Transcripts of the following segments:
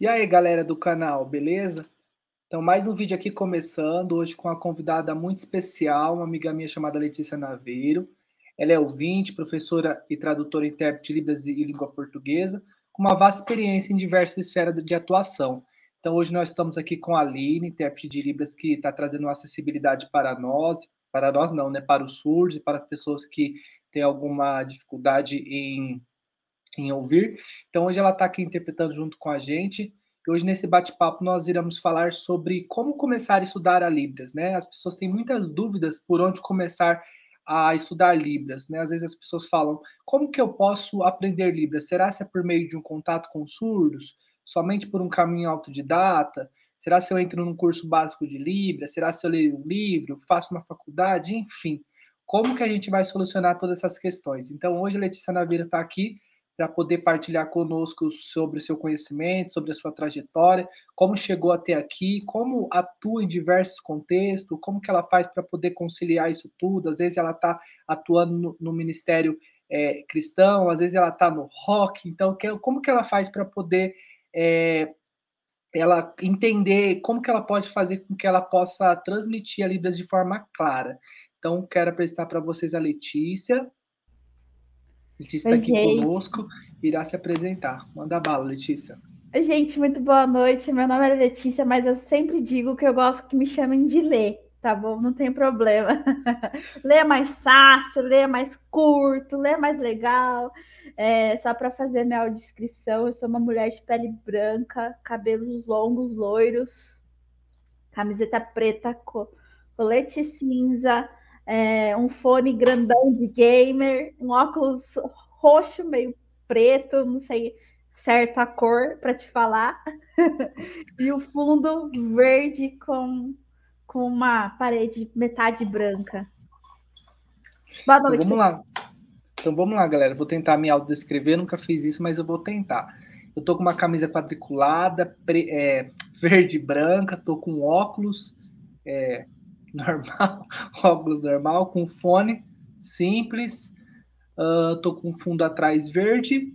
E aí, galera do canal, beleza? Então, mais um vídeo aqui começando, hoje com uma convidada muito especial, uma amiga minha chamada Letícia Naveiro. Ela é ouvinte, professora e tradutora intérprete de Libras e língua portuguesa, com uma vasta experiência em diversas esferas de atuação. Então, hoje nós estamos aqui com a Aline, intérprete de Libras, que está trazendo uma acessibilidade para nós, para nós não, né? Para os surdos e para as pessoas que têm alguma dificuldade em ouvir. Então, hoje ela está aqui interpretando junto com a gente. E hoje, nesse bate-papo, nós iremos falar sobre como começar a estudar a Libras, né? As pessoas têm muitas dúvidas por onde começar a estudar Libras, né? Às vezes as pessoas falam, como que eu posso aprender Libras? Será se é por meio de um contato com surdos? Somente por um caminho autodidata? Será se eu entro num curso básico de Libras? Será se eu leio um livro? Faço uma faculdade? Enfim, como que a gente vai solucionar todas essas questões? Então, hoje a Letícia Naveira está aqui para poder partilhar conosco sobre o seu conhecimento, sobre a sua trajetória, como chegou até aqui, como atua em diversos contextos, como que ela faz para poder conciliar isso tudo. Às vezes ela está atuando no, no ministério é, cristão, às vezes ela está no rock. Então, que, como que ela faz para poder é, ela entender como que ela pode fazer com que ela possa transmitir a Libras de forma clara. Então, quero apresentar para vocês a Letícia. Letícia está aqui gente. conosco, irá se apresentar. Manda bala, Letícia. Gente, muito boa noite. Meu nome é Letícia, mas eu sempre digo que eu gosto que me chamem de Lê, tá bom? Não tem problema. Lê é mais fácil, Lê é mais curto, Lê é mais legal. É, só para fazer minha audiodescrição, eu sou uma mulher de pele branca, cabelos longos, loiros, camiseta preta, colete cinza, é, um fone grandão de gamer, um óculos roxo, meio preto, não sei certa cor para te falar, e o fundo verde com, com uma parede metade branca. Boa noite. Então, vamos lá. Então vamos lá, galera. Vou tentar me autodescrever, nunca fiz isso, mas eu vou tentar. Eu tô com uma camisa quadriculada, pre, é, verde e branca, tô com óculos, é, normal, óculos normal, com fone simples. Uh, tô com fundo atrás verde.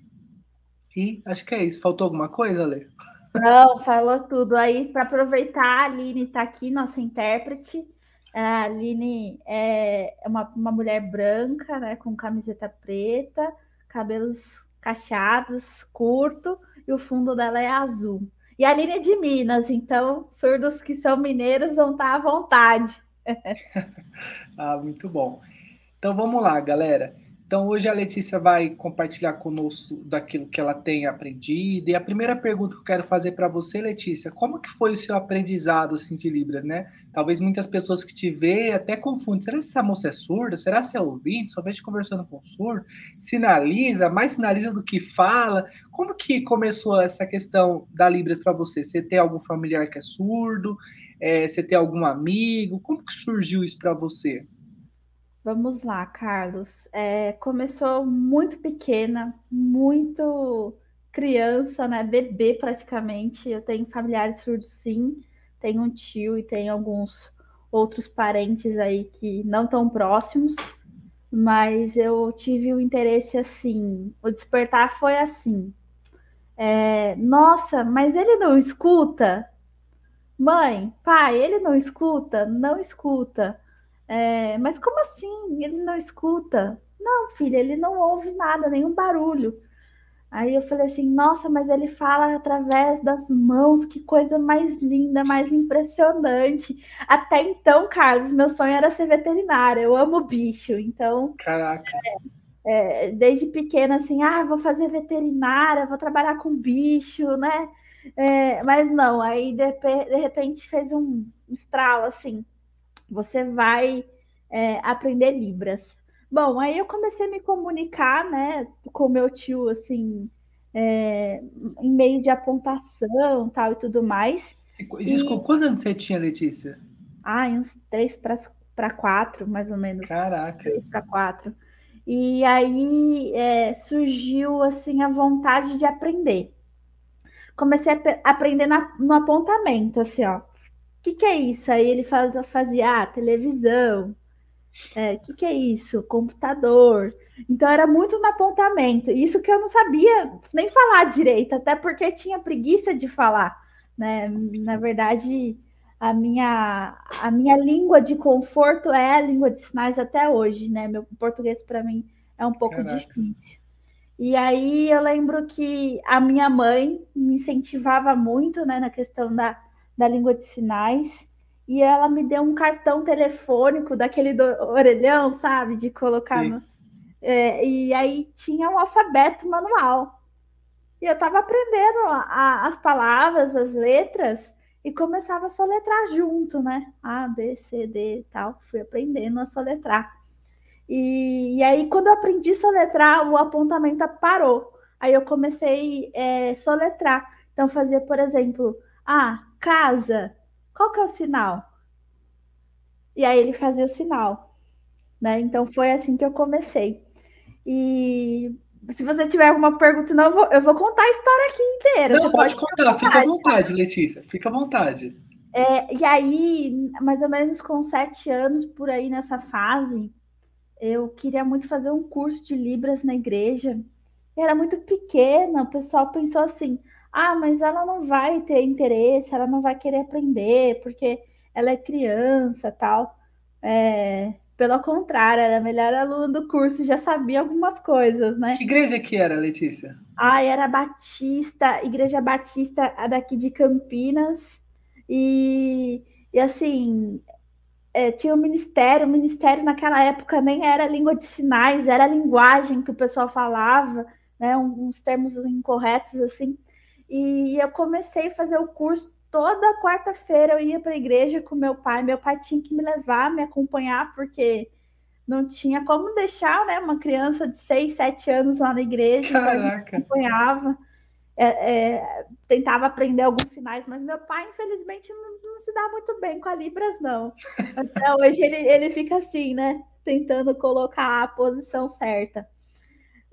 E acho que é isso. Faltou alguma coisa, Lê? Não, falou tudo. Aí, para aproveitar, a Aline está aqui, nossa intérprete. A Aline é uma, uma mulher branca, né, com camiseta preta, cabelos cacheados, curto, e o fundo dela é azul. E a Aline é de Minas, então surdos que são mineiros vão estar à vontade. ah, muito bom. Então vamos lá, galera. Então hoje a Letícia vai compartilhar conosco daquilo que ela tem aprendido. E a primeira pergunta que eu quero fazer para você, Letícia, como que foi o seu aprendizado assim, de Libras, né? Talvez muitas pessoas que te veem até confundem. Será que essa moça é surda? Será que é ouvinte? Só vejo conversando com surdo? Sinaliza, mais sinaliza do que fala. Como que começou essa questão da Libras para você? Você tem algum familiar que é surdo? É, você tem algum amigo? Como que surgiu isso para você? Vamos lá, Carlos. É, começou muito pequena, muito criança, né? Bebê praticamente. Eu tenho familiares surdos, sim. Tenho um tio e tenho alguns outros parentes aí que não tão próximos, mas eu tive o um interesse assim. O despertar foi assim. É, Nossa, mas ele não escuta? Mãe, pai, ele não escuta? Não escuta. É, mas como assim? Ele não escuta? Não, filha, ele não ouve nada, nenhum barulho. Aí eu falei assim, nossa, mas ele fala através das mãos, que coisa mais linda, mais impressionante. Até então, Carlos, meu sonho era ser veterinária, eu amo bicho, então. Caraca. É, é, desde pequena, assim, ah, vou fazer veterinária, vou trabalhar com bicho, né? É, mas não, aí de, de repente fez um estralo assim você vai é, aprender Libras. Bom, aí eu comecei a me comunicar, né, com meu tio, assim, é, em meio de apontação, tal e tudo mais. Desculpa, e... quantos anos você tinha, Letícia? Ah, uns três para quatro, mais ou menos. Caraca. Três para quatro. E aí é, surgiu, assim, a vontade de aprender. Comecei a aprender na, no apontamento, assim, ó que, que é isso? Aí ele faz, fazia ah, televisão, O é, que, que é isso? Computador. Então era muito no apontamento. Isso que eu não sabia nem falar direito, até porque tinha preguiça de falar. Né? Na verdade, a minha, a minha língua de conforto é a língua de sinais até hoje, né? Meu português para mim é um pouco Caraca. difícil. E aí eu lembro que a minha mãe me incentivava muito né, na questão da, da língua de sinais. E ela me deu um cartão telefônico daquele do orelhão, sabe? De colocar Sim. no. É, e aí tinha um alfabeto manual. E eu estava aprendendo a, a, as palavras, as letras, e começava a soletrar junto, né? A, B, C, D e tal. Fui aprendendo a soletrar. E, e aí, quando eu aprendi a soletrar, o apontamento parou. Aí eu comecei a é, soletrar. Então, fazia, por exemplo, ah, casa. Qual que é o sinal? E aí ele fazia o sinal. Né? Então, foi assim que eu comecei. E se você tiver alguma pergunta, senão eu vou, eu vou contar a história aqui inteira. Não, pode, pode contar, fica à vontade, Letícia, fica à vontade. É, e aí, mais ou menos com sete anos por aí nessa fase, eu queria muito fazer um curso de Libras na igreja. Era muito pequena, o pessoal pensou assim: ah, mas ela não vai ter interesse, ela não vai querer aprender, porque ela é criança tal. É, pelo contrário, era a melhor aluna do curso, já sabia algumas coisas, né? Que igreja que era, Letícia? Ah, era Batista, Igreja Batista daqui de Campinas. E, e assim, é, tinha o um ministério, o ministério naquela época nem era língua de sinais, era a linguagem que o pessoal falava, né? Uns termos incorretos, assim. E eu comecei a fazer o curso toda quarta-feira eu ia para a igreja com meu pai. Meu pai tinha que me levar, me acompanhar, porque não tinha como deixar né, uma criança de 6, 7 anos lá na igreja. Caraca. acompanhava. É, é, tentava aprender alguns sinais, mas meu pai, infelizmente, não, não, se dá muito bem com a Libras, não. Até hoje ele, ele fica assim, né? Tentando colocar a posição certa.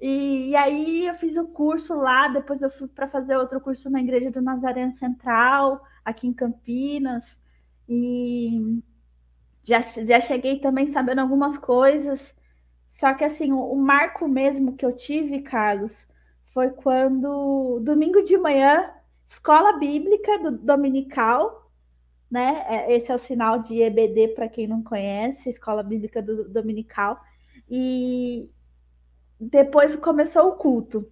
E, e, aí eu fiz o curso lá, depois eu fui para fazer outro curso na Igreja do Nazareno Central aqui em Campinas. E já, já cheguei também sabendo algumas coisas. Só que assim, o, o marco mesmo que eu tive, Carlos, foi quando domingo de manhã, escola bíblica do dominical, né? É, esse é o sinal de EBD para quem não conhece, escola bíblica do dominical. E depois começou o culto.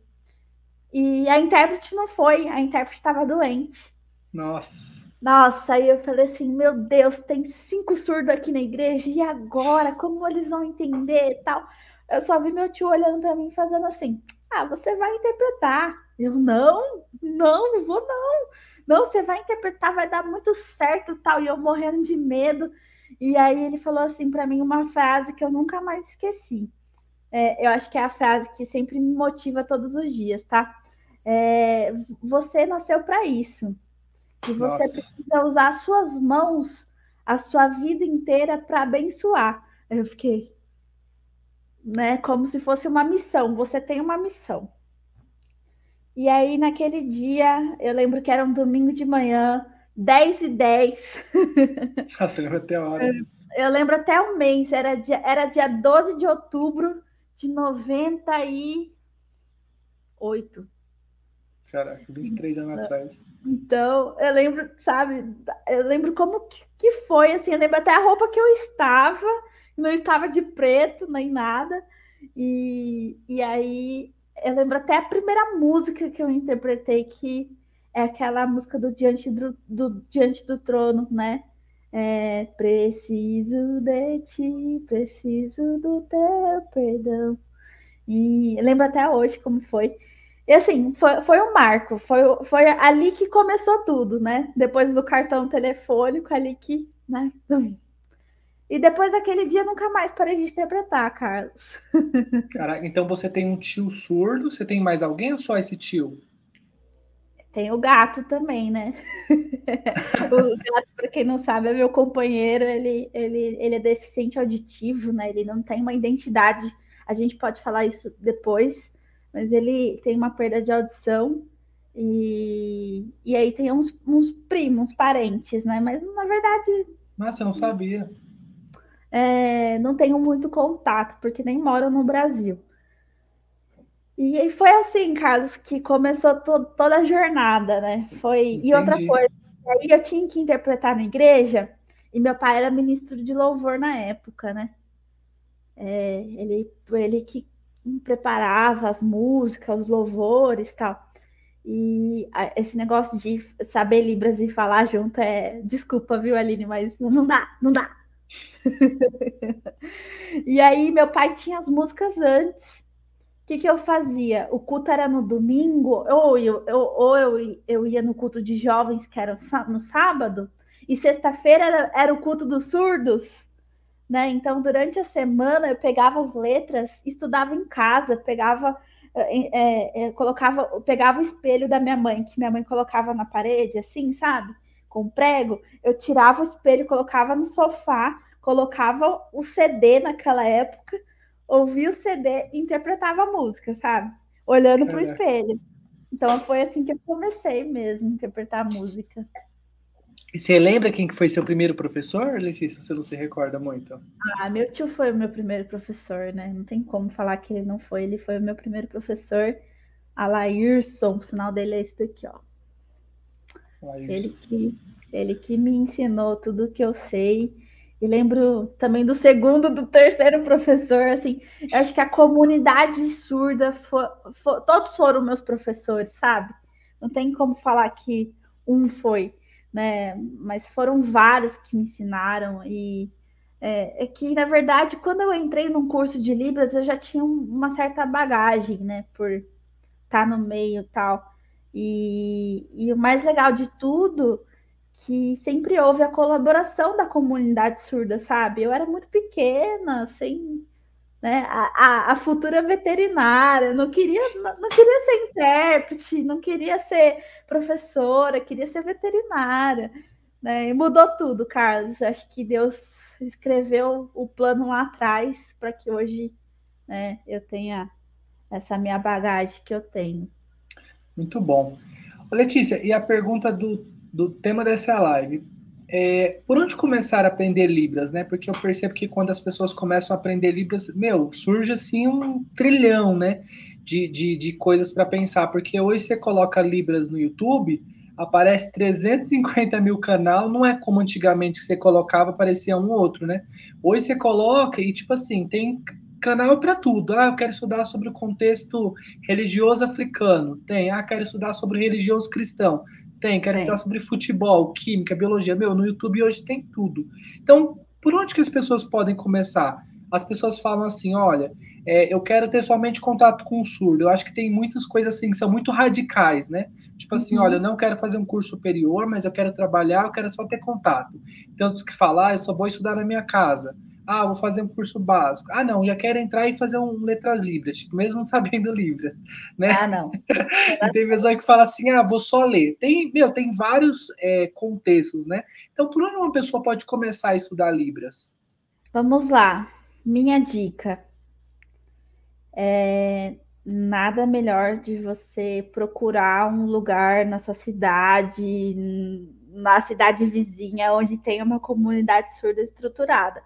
E a intérprete não foi, a intérprete estava doente. Nossa. Nossa, aí eu falei assim, meu Deus, tem cinco surdos aqui na igreja, e agora? Como eles vão entender e tal? Eu só vi meu tio olhando para mim, fazendo assim, ah, você vai interpretar. Eu, não, não, não vou não. Não, você vai interpretar, vai dar muito certo tal. E eu morrendo de medo. E aí ele falou assim para mim uma frase que eu nunca mais esqueci. É, eu acho que é a frase que sempre me motiva todos os dias, tá? É, você nasceu para isso. E você Nossa. precisa usar as suas mãos a sua vida inteira para abençoar. Eu fiquei, né, como se fosse uma missão. Você tem uma missão. E aí, naquele dia, eu lembro que era um domingo de manhã, 10 e 10. Nossa, lembro até a hora. Eu lembro até o mês, era dia, era dia 12 de outubro de 98. Caraca, 23 anos atrás. Então, eu lembro, sabe, eu lembro como que foi, assim, eu lembro até a roupa que eu estava, não estava de preto nem nada, e, e aí eu lembro até a primeira música que eu interpretei, que é aquela música do Diante do, do Diante do Trono, né? É, preciso de ti, preciso do teu perdão. E lembro até hoje como foi. E assim, foi, foi um marco, foi, foi ali que começou tudo, né? Depois do cartão telefônico, ali que, né? E depois daquele dia nunca mais parei de interpretar, Carlos. Caraca, então você tem um tio surdo, você tem mais alguém ou só esse tio? Tem o gato também, né? o gato, para quem não sabe, é meu companheiro, ele, ele, ele é deficiente auditivo, né? Ele não tem uma identidade. A gente pode falar isso depois, mas ele tem uma perda de audição e, e aí tem uns, uns primos, uns parentes, né? Mas na verdade. Nossa, eu não sabia. é, não tenho muito contato, porque nem moro no Brasil. E aí foi assim, Carlos, que começou to toda a jornada, né? Foi Entendi. e outra coisa, aí eu tinha que interpretar na igreja e meu pai era ministro de louvor na época, né? É, ele ele que preparava as músicas, os louvores, tal. E esse negócio de saber Libras e falar junto é. Desculpa, viu, Aline, mas não dá, não dá. e aí, meu pai tinha as músicas antes que, que eu fazia? O culto era no domingo, ou eu, eu, ou eu, eu ia no culto de jovens, que era no sábado, e sexta-feira era, era o culto dos surdos. Né? Então, durante a semana, eu pegava as letras, estudava em casa, pegava, é, é, colocava, pegava o espelho da minha mãe, que minha mãe colocava na parede, assim, sabe? Com prego, eu tirava o espelho, colocava no sofá, colocava o CD naquela época ouvia o CD e interpretava a música, sabe? Olhando para o espelho. Então foi assim que eu comecei mesmo a interpretar a música. E você lembra quem foi seu primeiro professor, Letícia? Você não se recorda muito? Ah, meu tio foi o meu primeiro professor, né? Não tem como falar que ele não foi. Ele foi o meu primeiro professor, Alairson. O sinal dele é esse daqui, ó. Ele que, ele que me ensinou tudo que eu sei. E lembro também do segundo, do terceiro professor, assim, acho que a comunidade surda, for, for, todos foram meus professores, sabe? Não tem como falar que um foi, né? Mas foram vários que me ensinaram e é, é que, na verdade, quando eu entrei num curso de Libras, eu já tinha uma certa bagagem, né? Por estar no meio e tal. E o mais legal de tudo que sempre houve a colaboração da comunidade surda, sabe? Eu era muito pequena, sem né, a, a, a futura veterinária, não queria, não, não, queria ser intérprete, não queria ser professora, queria ser veterinária. Né? E mudou tudo, Carlos. Acho que Deus escreveu o plano lá atrás para que hoje né, eu tenha essa minha bagagem que eu tenho. Muito bom. Letícia, e a pergunta do do tema dessa live. É, por onde começar a aprender Libras, né? Porque eu percebo que quando as pessoas começam a aprender Libras, meu, surge assim um trilhão, né? De, de, de coisas para pensar. Porque hoje você coloca Libras no YouTube, aparece 350 mil canal, não é como antigamente você colocava, aparecia um ou outro, né? Hoje você coloca e, tipo assim, tem canal para tudo. Ah, eu quero estudar sobre o contexto religioso africano. Tem. Ah, quero estudar sobre religioso cristão. Tem, quero estudar sobre futebol, química, biologia. Meu, no YouTube hoje tem tudo. Então, por onde que as pessoas podem começar? As pessoas falam assim, olha, é, eu quero ter somente contato com o surdo. Eu acho que tem muitas coisas assim que são muito radicais, né? Tipo assim, uhum. olha, eu não quero fazer um curso superior, mas eu quero trabalhar, eu quero só ter contato. Tantos que falar, ah, eu só vou estudar na minha casa. Ah, vou fazer um curso básico. Ah, não, já quero entrar e fazer um letras libras, tipo, mesmo sabendo libras, né? Ah, não. e tem pessoa que fala assim, ah, vou só ler. Tem, meu, tem vários é, contextos, né? Então, por onde uma pessoa pode começar a estudar libras? Vamos lá. Minha dica é nada melhor de você procurar um lugar na sua cidade, na cidade vizinha, onde tem uma comunidade surda estruturada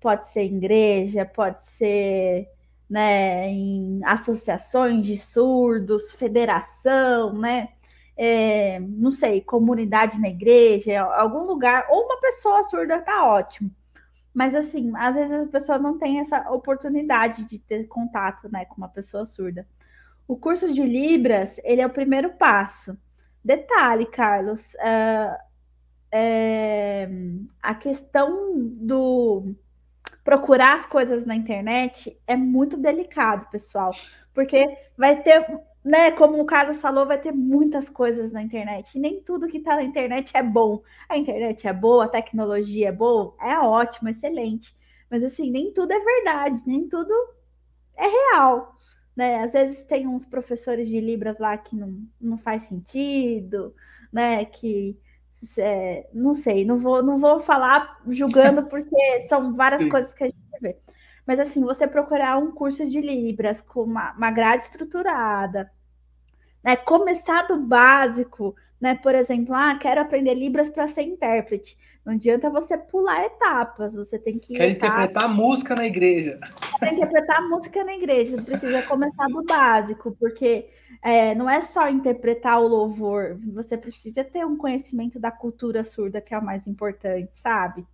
pode ser igreja, pode ser né, em associações de surdos, federação, né? É, não sei, comunidade na igreja, algum lugar, ou uma pessoa surda tá ótimo. Mas assim, às vezes a pessoa não tem essa oportunidade de ter contato né, com uma pessoa surda. O curso de Libras, ele é o primeiro passo. Detalhe, Carlos, uh, é, a questão do procurar as coisas na internet é muito delicado, pessoal, porque vai ter, né, como o Carlos falou, vai ter muitas coisas na internet, e nem tudo que está na internet é bom. A internet é boa, a tecnologia é boa, é ótimo, excelente, mas assim, nem tudo é verdade, nem tudo é real. Né? Às vezes tem uns professores de Libras lá que não, não faz sentido, né? Que é, não sei, não vou, não vou falar julgando, porque são várias Sim. coisas que a gente vê. Mas assim, você procurar um curso de Libras com uma, uma grade estruturada, né? Começar do básico, né? Por exemplo, ah, quero aprender Libras para ser intérprete. Não adianta você pular etapas, você tem que. Quer interpretar música na igreja. Quer interpretar música na igreja, precisa começar do básico, porque é, não é só interpretar o louvor, você precisa ter um conhecimento da cultura surda, que é o mais importante, sabe?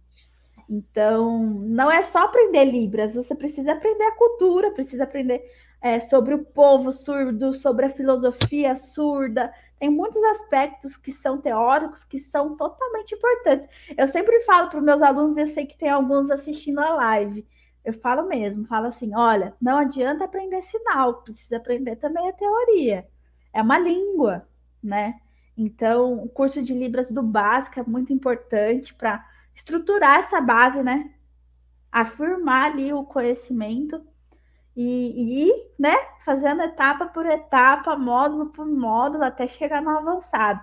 Então, não é só aprender Libras, você precisa aprender a cultura, precisa aprender é, sobre o povo surdo, sobre a filosofia surda. Tem muitos aspectos que são teóricos que são totalmente importantes. Eu sempre falo para os meus alunos, eu sei que tem alguns assistindo a live. Eu falo mesmo, falo assim: olha, não adianta aprender sinal, precisa aprender também a teoria. É uma língua, né? Então, o curso de Libras do básico é muito importante para estruturar essa base, né? Afirmar ali o conhecimento e, ir, né, fazendo etapa por etapa, módulo por módulo, até chegar no avançado.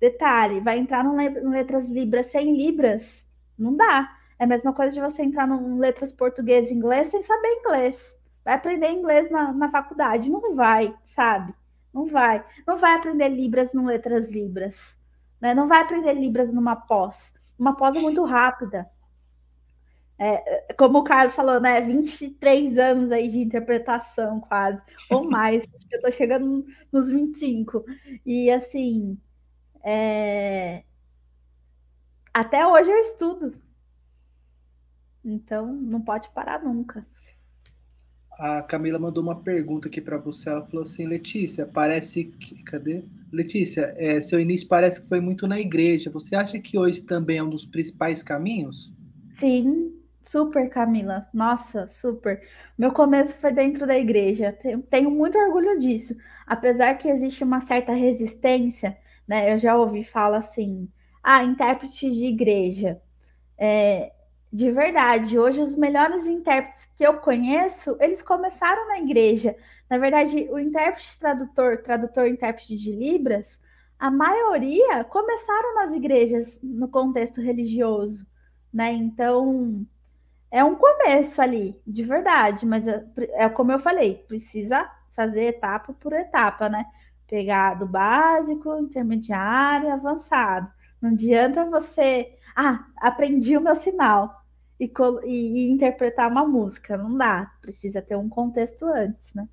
Detalhe, vai entrar no letras libras sem libras? Não dá. É a mesma coisa de você entrar no letras português e inglês sem saber inglês. Vai aprender inglês na, na faculdade? Não vai, sabe? Não vai. Não vai aprender libras no letras libras. Né? Não vai aprender libras numa pós. Uma pós é muito rápida. É, como o Carlos falou, né? 23 anos aí de interpretação, quase, ou mais. Acho que eu tô chegando nos 25. E assim, é... até hoje eu estudo. Então, não pode parar nunca. A Camila mandou uma pergunta aqui para você. Ela falou assim: Letícia, parece que. Cadê? Letícia, é, seu início parece que foi muito na igreja. Você acha que hoje também é um dos principais caminhos? Sim, Super, Camila. Nossa, super. Meu começo foi dentro da igreja. Tenho muito orgulho disso. Apesar que existe uma certa resistência, né? Eu já ouvi falar assim: ah, intérprete de igreja. É, de verdade, hoje os melhores intérpretes que eu conheço, eles começaram na igreja. Na verdade, o intérprete tradutor, tradutor intérprete de Libras, a maioria começaram nas igrejas no contexto religioso, né? Então, é um começo ali, de verdade, mas é, é, como eu falei, precisa fazer etapa por etapa, né? Pegar do básico, intermediário, avançado. Não adianta você, ah, aprendi o meu sinal e, e, e interpretar uma música, não dá. Precisa ter um contexto antes, né?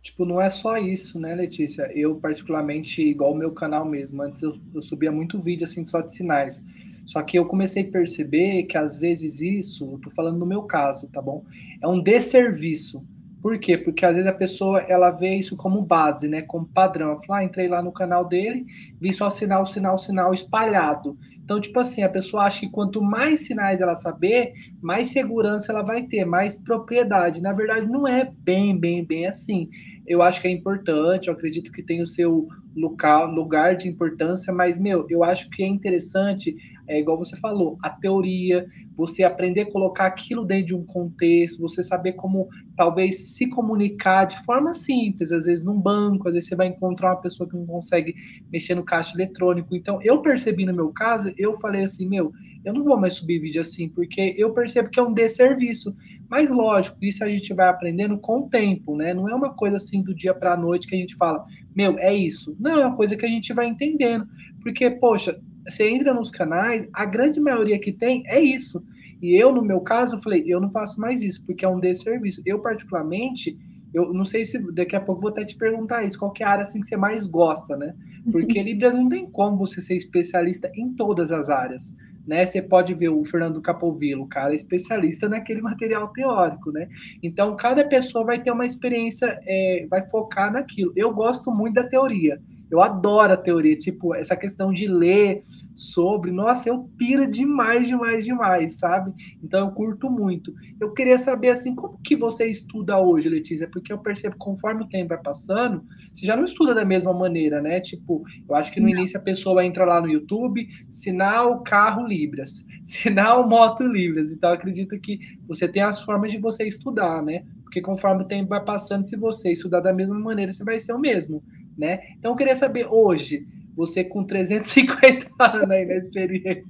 Tipo, não é só isso, né, Letícia? Eu, particularmente, igual o meu canal mesmo, antes eu, eu subia muito vídeo assim só de sinais. Só que eu comecei a perceber que às vezes isso, tô falando no meu caso, tá bom? É um desserviço por quê? Porque às vezes a pessoa ela vê isso como base, né? Como padrão. Eu falo, ah, entrei lá no canal dele, vi só sinal, sinal, sinal espalhado. Então, tipo assim, a pessoa acha que quanto mais sinais ela saber, mais segurança ela vai ter, mais propriedade. Na verdade, não é bem, bem, bem assim. Eu acho que é importante, eu acredito que tem o seu local, lugar de importância, mas, meu, eu acho que é interessante, é igual você falou, a teoria, você aprender a colocar aquilo dentro de um contexto, você saber como talvez se comunicar de forma simples, às vezes num banco, às vezes você vai encontrar uma pessoa que não consegue mexer no caixa eletrônico. Então, eu percebi no meu caso, eu falei assim, meu, eu não vou mais subir vídeo assim, porque eu percebo que é um desserviço. Mas lógico, isso a gente vai aprendendo com o tempo, né? Não é uma coisa assim do dia para a noite que a gente fala, meu, é isso. Não, é uma coisa que a gente vai entendendo. Porque, poxa, você entra nos canais, a grande maioria que tem é isso. E eu, no meu caso, falei, eu não faço mais isso, porque é um desserviço. Eu, particularmente, eu não sei se daqui a pouco vou até te perguntar isso, qual é a área assim que você mais gosta, né? Porque Libras não tem como você ser especialista em todas as áreas né? Você pode ver o Fernando Capovilla, o cara é especialista naquele material teórico, né? Então, cada pessoa vai ter uma experiência, é, vai focar naquilo. Eu gosto muito da teoria. Eu adoro a teoria, tipo, essa questão de ler sobre, nossa, eu piro demais, demais, demais, sabe? Então eu curto muito. Eu queria saber, assim, como que você estuda hoje, Letícia? Porque eu percebo que conforme o tempo vai passando, você já não estuda da mesma maneira, né? Tipo, eu acho que no não. início a pessoa entra lá no YouTube, sinal carro Libras, sinal moto Libras. Então eu acredito que você tem as formas de você estudar, né? Porque conforme o tempo vai passando, se você estudar da mesma maneira, você vai ser o mesmo né? Então eu queria saber hoje, você com 350 anos aí na experiência,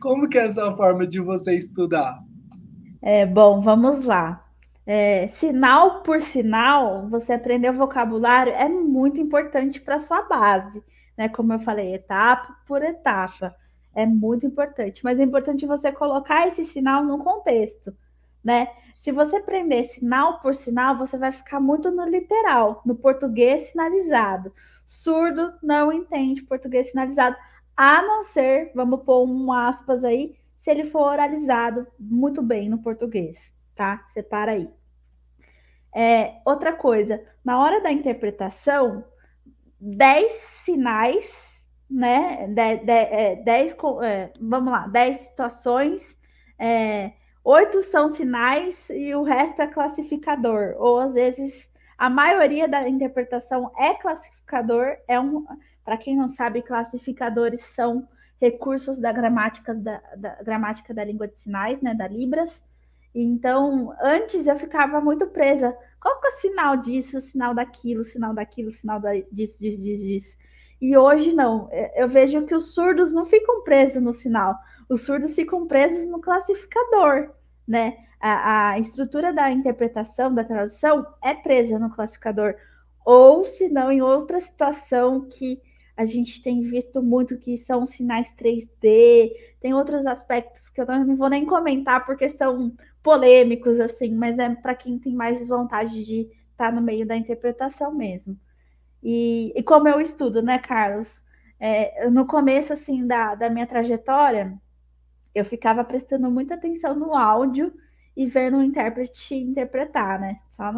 como que é a sua forma de você estudar? É, bom, vamos lá. É, sinal por sinal, você aprender o vocabulário é muito importante para sua base, né? Como eu falei, etapa por etapa. É muito importante, mas é importante você colocar esse sinal no contexto, né? Se você prender sinal por sinal, você vai ficar muito no literal, no português sinalizado. Surdo não entende português sinalizado, a não ser, vamos pôr um aspas aí, se ele for oralizado muito bem no português, tá? Separa aí. É, outra coisa, na hora da interpretação, 10 sinais, né? 10, é, é, vamos lá, 10 situações, é, oito são sinais e o resto é classificador. Ou às vezes a maioria da interpretação é classificador, é um, para quem não sabe, classificadores são recursos da gramática da, da gramática da língua de sinais, né, da Libras. Então, antes eu ficava muito presa. Qual que é o sinal disso, o sinal daquilo, o sinal daquilo, o sinal da, disso, disso, disso, disso. E hoje não. Eu vejo que os surdos não ficam presos no sinal. Os surdos ficam presos no classificador, né? A, a estrutura da interpretação, da tradução, é presa no classificador. Ou, se não, em outra situação que a gente tem visto muito que são sinais 3D, tem outros aspectos que eu não vou nem comentar porque são polêmicos, assim, mas é para quem tem mais vontade de estar tá no meio da interpretação mesmo. E, e como eu estudo, né, Carlos? É, no começo, assim, da, da minha trajetória, eu ficava prestando muita atenção no áudio e vendo o intérprete interpretar, né? Só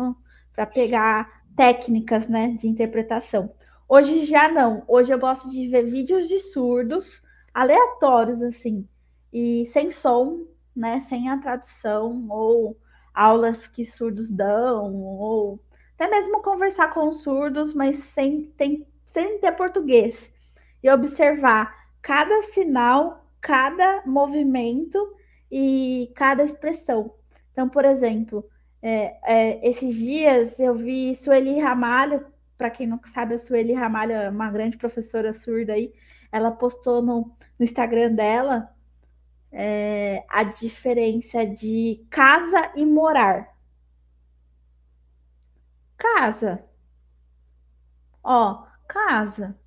para pegar técnicas, né, de interpretação. Hoje já não. Hoje eu gosto de ver vídeos de surdos aleatórios, assim, e sem som, né? Sem a tradução, ou aulas que surdos dão, ou até mesmo conversar com os surdos, mas sem, tem, sem ter português. E observar cada sinal, cada movimento e cada expressão. Então, por exemplo, é, é, esses dias eu vi Sueli Ramalho para quem não sabe, a Sueli Ramalho é uma grande professora surda aí. Ela postou no, no Instagram dela é, a diferença de casa e morar. Casa. Ó, casa,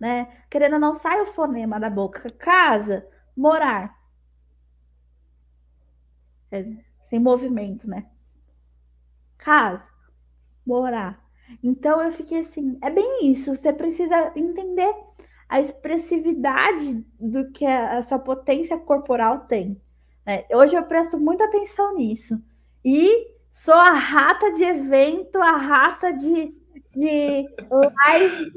né? Querendo não sai o fonema da boca. Casa, morar. É, sem movimento, né? Casa, morar. Então eu fiquei assim, é bem isso, você precisa entender a expressividade do que a, sua potência corporal tem. Né? Hoje eu presto muita atenção nisso. E sou a rata de evento, a rata de, de live.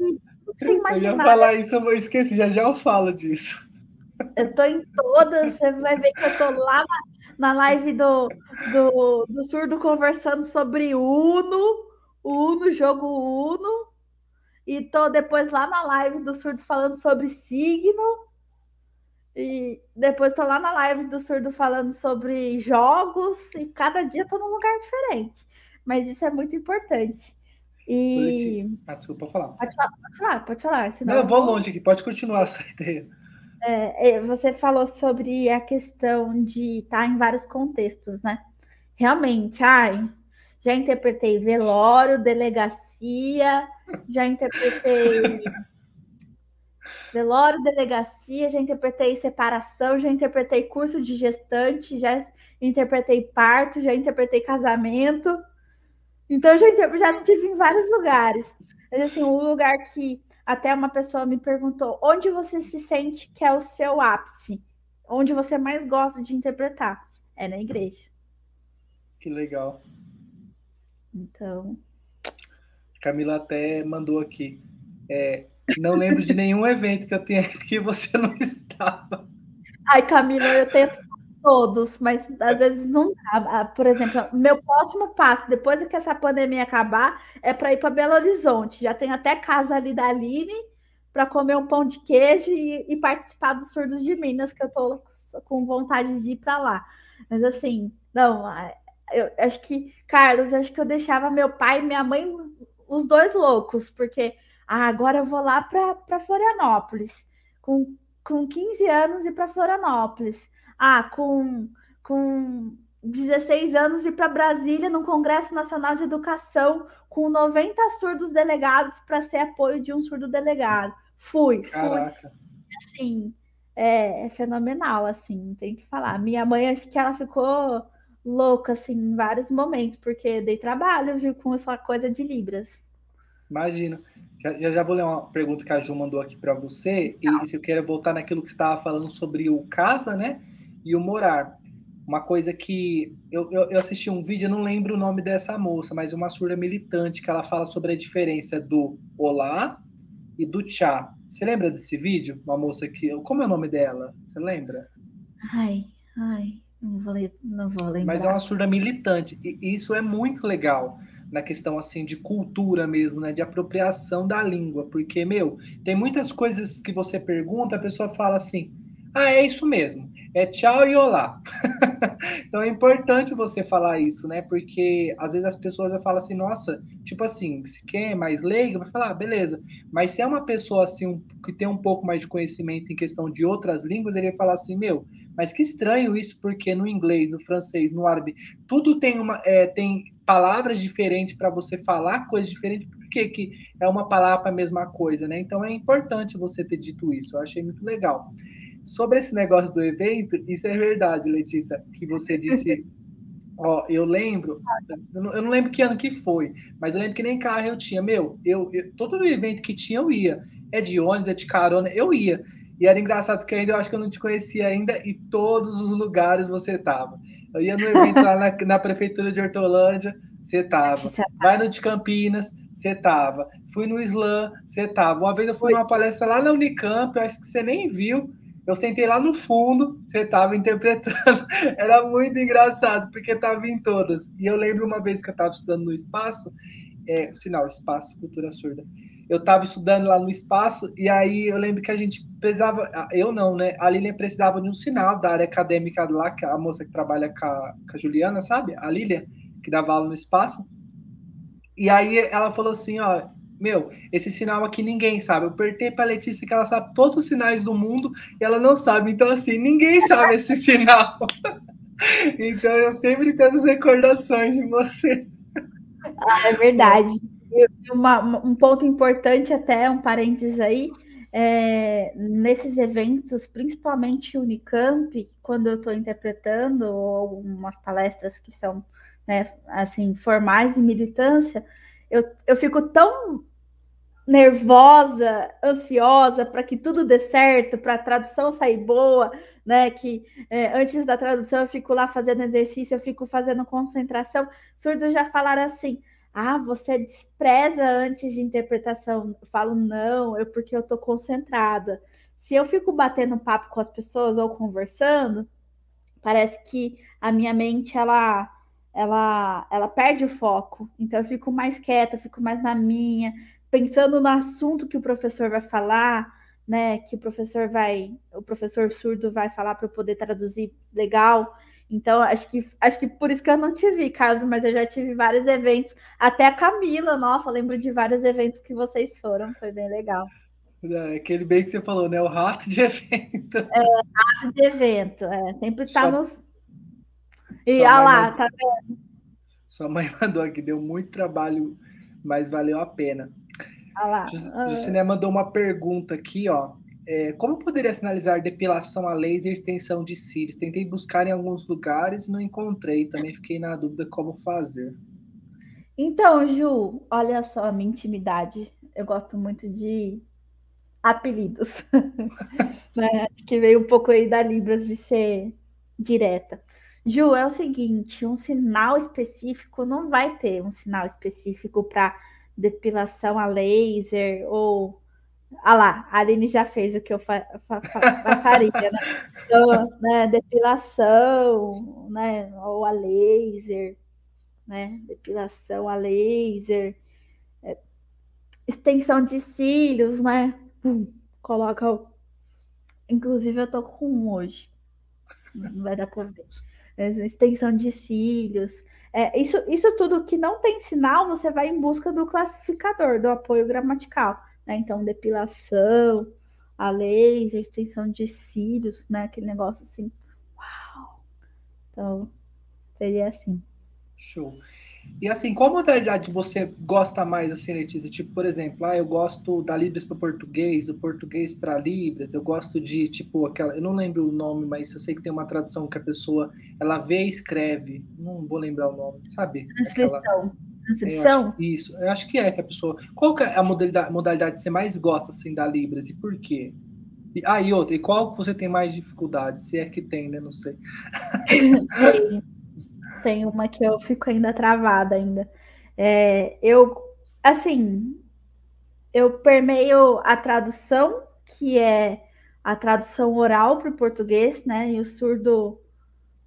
Eu ia falar isso, eu esqueci, já já eu falo disso. Eu tô em todas, você vai ver que eu tô lá na, na live do, do, do surdo conversando sobre Uno Uno, jogo Uno. E tô depois lá na live do surdo falando sobre signo. E depois tô lá na live do surdo falando sobre jogos. E cada dia tô num lugar diferente. Mas isso é muito importante. E. Ah, desculpa falar. Pode falar, pode falar. Pode falar Não, eu vou longe aqui, pode continuar essa ideia. É, é, você falou sobre a questão de estar tá em vários contextos, né? Realmente, ai, já interpretei velório, delegacia, já interpretei velório, delegacia, já interpretei separação, já interpretei curso de gestante, já interpretei parto, já interpretei casamento. Então já, já tive em vários lugares. Mas assim, o um lugar que até uma pessoa me perguntou onde você se sente que é o seu ápice, onde você mais gosta de interpretar. É na igreja. Que legal. Então. Camila até mandou aqui. É, não lembro de nenhum evento que eu tenha que você não estava. Ai, Camila, eu tenho todos, mas às vezes não dá. Ah, por exemplo, meu próximo passo, depois que essa pandemia acabar, é para ir para Belo Horizonte. Já tenho até casa ali da Aline para comer um pão de queijo e, e, participar dos surdos de Minas, que eu estou com vontade de ir para lá. Mas assim, não, eu acho que, Carlos, acho que eu deixava meu pai e minha mãe, os dois loucos, porque ah, agora eu vou lá para Florianópolis, com, com 15 anos e para Florianópolis. Ah, com, com 16 anos ir para Brasília no Congresso Nacional de Educação com 90 surdos delegados para ser apoio de um surdo delegado. Fui, Caraca. fui. Assim, é, é, fenomenal, assim, tem que falar. Minha mãe, acho que ela ficou louca, assim, em vários momentos, porque dei trabalho, viu, com essa coisa de Libras. Imagina. Já, já vou ler uma pergunta que a Ju mandou aqui para você, e se eu quero voltar naquilo que você estava falando sobre o casa, né, e o morar. Uma coisa que eu, eu, eu, assisti um vídeo, eu não lembro o nome dessa moça, mas uma surda militante que ela fala sobre a diferença do olá e do tchá. Você lembra desse vídeo? Uma moça que. Como é o nome dela? Você lembra? Ai, ai, não vou, não vou lembrar. Mas é uma surda militante. E isso é muito legal na questão assim de cultura mesmo, né, de apropriação da língua, porque meu, tem muitas coisas que você pergunta, a pessoa fala assim: "Ah, é isso mesmo é tchau e olá. então é importante você falar isso, né? Porque às vezes as pessoas falam assim, nossa, tipo assim, se quem é mais leigo vai falar, ah, beleza. Mas se é uma pessoa assim que tem um pouco mais de conhecimento em questão de outras línguas, ele vai falar assim, meu, mas que estranho isso, porque no inglês, no francês, no árabe, tudo tem uma é, tem palavras diferentes para você falar coisas diferentes. Por que, que é uma palavra a mesma coisa, né? Então é importante você ter dito isso. Eu achei muito legal. Sobre esse negócio do evento, isso é verdade, Letícia, que você disse. Ó, eu lembro, eu não, eu não, lembro que ano que foi, mas eu lembro que nem carro eu tinha. Meu, eu, eu todo evento que tinha eu ia. É de ônibus, é de carona, eu ia. E era engraçado que ainda eu acho que eu não te conhecia ainda e todos os lugares você tava. Eu ia no evento lá na, na prefeitura de Hortolândia, você tava. Vai no de Campinas, você tava. Fui no Slam, você tava. Uma vez eu fui numa palestra lá na Unicamp, eu acho que você nem viu. Eu sentei lá no fundo, você estava interpretando. Era muito engraçado, porque estava em todas. E eu lembro uma vez que eu estava estudando no espaço, é, sinal, espaço, cultura surda. Eu estava estudando lá no espaço, e aí eu lembro que a gente precisava, eu não, né? A Lilian precisava de um sinal da área acadêmica lá, que a moça que trabalha com a, com a Juliana, sabe? A Lilian, que dava aula no espaço. E aí ela falou assim: ó, meu, esse sinal aqui ninguém sabe. Eu apertei pra Letícia que ela sabe todos os sinais do mundo e ela não sabe. Então, assim, ninguém sabe esse sinal. então, eu sempre tenho as recordações de você. Ah, é verdade. Uma, um ponto importante, até um parênteses aí, é, nesses eventos, principalmente Unicamp, quando eu estou interpretando, algumas palestras que são né, assim, formais em militância, eu, eu fico tão nervosa, ansiosa para que tudo dê certo, para a tradução sair boa, né? Que é, antes da tradução eu fico lá fazendo exercício, eu fico fazendo concentração. Surdos já falaram assim: ah, você despreza antes de interpretação. Eu falo, não, é porque eu estou concentrada. Se eu fico batendo papo com as pessoas ou conversando, parece que a minha mente ela ela ela perde o foco. Então eu fico mais quieta, fico mais na minha, pensando no assunto que o professor vai falar, né? Que o professor vai, o professor surdo vai falar para eu poder traduzir legal. Então, acho que acho que por isso que eu não te vi, Carlos, mas eu já tive vários eventos, até a Camila, nossa, lembro de vários eventos que vocês foram, foi bem legal. É, aquele bem que você falou, né? O rato de evento. É, rato de evento, é. Sempre tá Só... nos. E olha lá, mandou... tá vendo? Sua mãe mandou aqui, deu muito trabalho, mas valeu a pena. Ah Juciné mandou uma pergunta aqui, ó. É, como poderia sinalizar depilação a laser e extensão de cílios? Tentei buscar em alguns lugares e não encontrei. Também fiquei na dúvida como fazer. Então, Ju, olha só a minha intimidade. Eu gosto muito de apelidos. né? Acho que veio um pouco aí da Libras de ser direta. Ju, é o seguinte: um sinal específico não vai ter um sinal específico para depilação a laser ou ah lá, a Aline já fez o que eu fa fa fa faria, né? Então, né? Depilação, né? Ou a laser, né? Depilação a laser, é, extensão de cílios, né? Hum, coloca o... Inclusive, eu tô com um hoje. Não vai dar pra ver. Extensão de cílios, é, isso, isso tudo que não tem sinal, você vai em busca do classificador, do apoio gramatical. Né? Então, depilação, a laser, extensão de cílios, né? Aquele negócio assim. Uau! Então, Seria assim. Show. E assim, qual modalidade você gosta mais, assim, Letícia? Tipo, por exemplo, ah, eu gosto da Libras para português, o português para Libras, eu gosto de, tipo, aquela, eu não lembro o nome, mas eu sei que tem uma tradução que a pessoa, ela vê e escreve, não vou lembrar o nome, sabe? Transcrição. Aquela, Transcrição? Eu isso, eu acho que é que a pessoa, qual é a modalidade, modalidade que você mais gosta, assim, da Libras e por quê? E, ah, e outra, e qual você tem mais dificuldade? Se é que tem, né? Não sei. tem uma que eu fico ainda travada ainda. É, eu, assim, eu permeio a tradução, que é a tradução oral para o português, né? E o surdo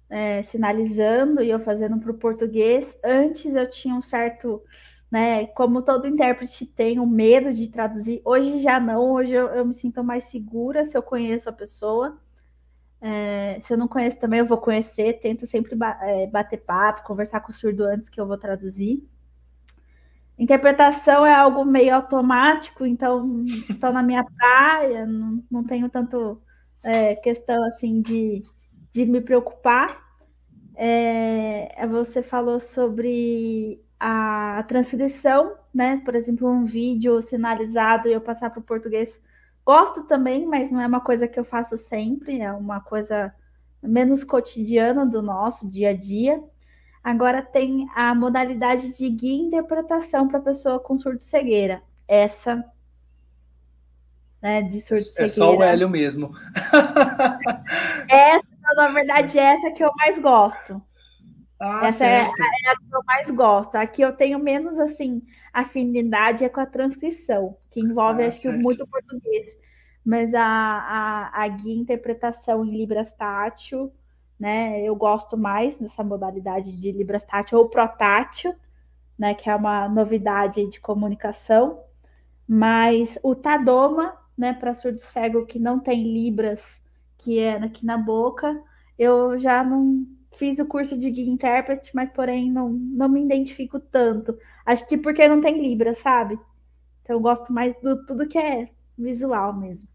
é, sinalizando e eu fazendo para o português. Antes eu tinha um certo, né? Como todo intérprete tem o medo de traduzir. Hoje já não, hoje eu, eu me sinto mais segura se eu conheço a pessoa. É, se eu não conheço também, eu vou conhecer. Tento sempre é, bater papo, conversar com o surdo antes que eu vou traduzir. Interpretação é algo meio automático, então estou na minha praia, não, não tenho tanto é, questão assim de, de me preocupar. É, você falou sobre a transcrição, né? Por exemplo, um vídeo sinalizado e eu passar para o português Gosto também, mas não é uma coisa que eu faço sempre, é uma coisa menos cotidiana do nosso dia a dia. Agora tem a modalidade de guia e interpretação para pessoa com surdo-cegueira. Essa, né, de surdo-cegueira. É só o Hélio mesmo. essa, na verdade, é essa que eu mais gosto. Ah, essa é, é, a que eu mais gosto. Aqui eu tenho menos, assim, afinidade é com a transcrição, que envolve, ah, acho certo. muito português. Mas a, a, a guia interpretação em Libras tátil, né? Eu gosto mais dessa modalidade de Libras tátil ou protátil, né? Que é uma novidade de comunicação. Mas o Tadoma, né? Para surdo cego que não tem Libras, que é aqui na boca, eu já não fiz o curso de guia intérprete, mas porém não, não me identifico tanto. Acho que porque não tem Libra, sabe? Então eu gosto mais do tudo que é visual mesmo.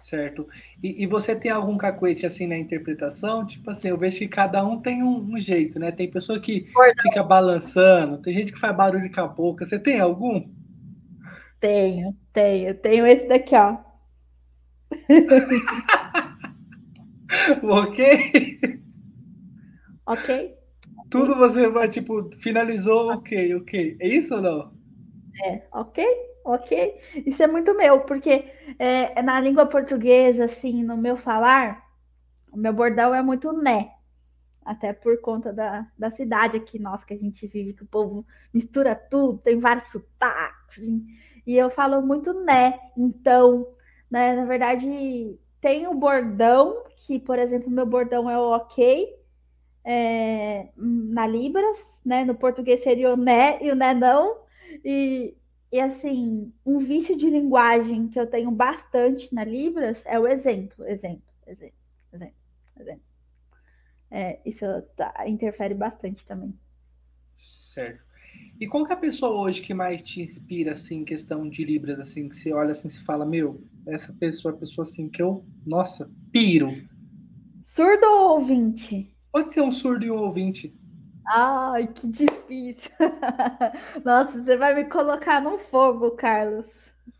Certo. E, e, você tem algum cacuete assim na interpretação? Tipo assim, eu vejo que cada um tem um, um jeito, né? Tem pessoa que fica balançando, tem gente que faz barulho com a boca. Você tem algum? Tenho, tenho. Tenho esse daqui, ó. ok? Ok. Tudo você vai, tipo, finalizou, ok, ok. É isso ou não? É, ok, ok. Isso é muito meu, porque é, na língua portuguesa, assim, no meu falar, o meu bordão é muito né. Até por conta da, da cidade aqui, nossa, que a gente vive, que o povo mistura tudo, tem vários sotaques. E eu falo muito né. Então, né, na verdade, tem o bordão, que, por exemplo, meu bordão é o ok, é, na Libras, né? No português seria o né e o né não. E, e assim, um vício de linguagem que eu tenho bastante na Libras é o exemplo, exemplo, exemplo, exemplo, exemplo. É, isso tá, interfere bastante também. Certo. E qual que é a pessoa hoje que mais te inspira, assim, em questão de Libras, assim, que você olha assim e fala, meu, essa pessoa a pessoa, assim, que eu, nossa, piro. Surdo ou ouvinte? Pode ser um surdo e um ouvinte. Ai, que difícil. Nossa, você vai me colocar no fogo, Carlos.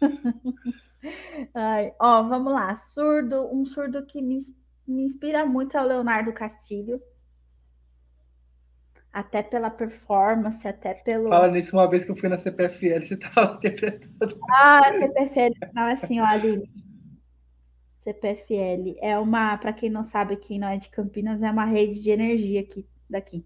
Ai, ó, vamos lá. Surdo, um surdo que me, me inspira muito é o Leonardo Castilho. Até pela performance, até pelo. Fala nisso uma vez que eu fui na CPFL, você tava interpretando. Ah, CPFL, não, assim, ó, Aline. CPFL é uma, para quem não sabe, quem não é de Campinas, é uma rede de energia aqui daqui.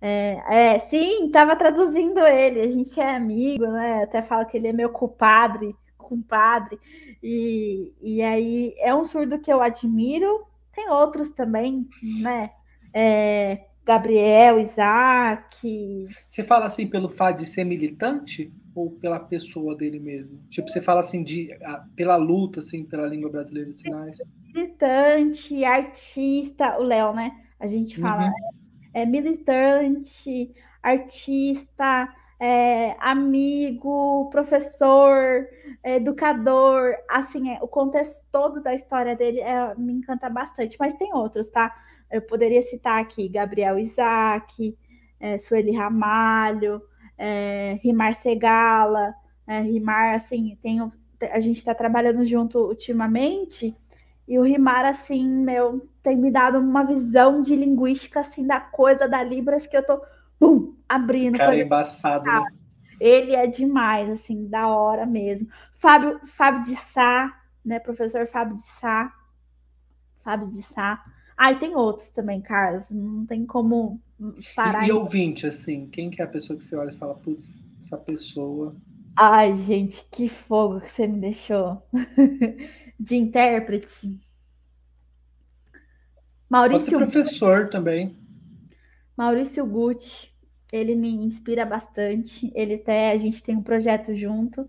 É, é, sim, estava traduzindo ele, a gente é amigo, né? Até falo que ele é meu compadre, compadre. E, e aí é um surdo que eu admiro, tem outros também, né? É, Gabriel, Isaac. Você fala assim pelo fato de ser militante? ou pela pessoa dele mesmo? Tipo, você fala assim de pela luta assim pela língua brasileira de sinais. Militante, artista, o Léo, né? A gente fala uhum. é, é, militante, artista, é, amigo, professor, educador, assim, é, o contexto todo da história dele é, me encanta bastante, mas tem outros, tá? Eu poderia citar aqui Gabriel Isaac, é, Sueli Ramalho, é, Rimar Segala, é, Rimar, assim, tem, a gente está trabalhando junto ultimamente, e o Rimar, assim, meu, tem me dado uma visão de linguística, assim, da coisa da Libras que eu tô, bum, abrindo. Cara, embaçado, né? Ele é demais, assim, da hora mesmo. Fábio, Fábio de Sá, né, professor Fábio de Sá, Fábio de Sá, ah, e tem outros também, Carlos. Não tem como parar. E, e ouvinte, assim, quem que é a pessoa que você olha e fala, putz, essa pessoa. Ai, gente, que fogo que você me deixou. De intérprete. Maurício. Outro professor também. Maurício Gucci, ele me inspira bastante. Ele até a gente tem um projeto junto.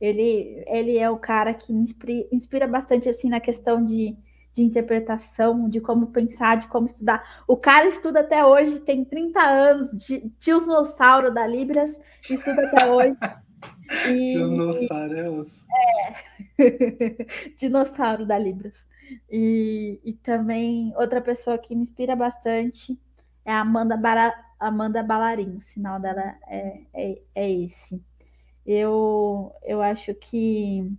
Ele, ele é o cara que me inspira, inspira bastante assim na questão de de interpretação, de como pensar, de como estudar. O cara estuda até hoje, tem 30 anos, tiosnossauro da Libras, estuda até hoje. E, Dinossauros. É. Dinossauro da Libras. E, e também outra pessoa que me inspira bastante é a Amanda, Bara, Amanda Balarim. O sinal dela é, é, é esse. Eu, eu acho que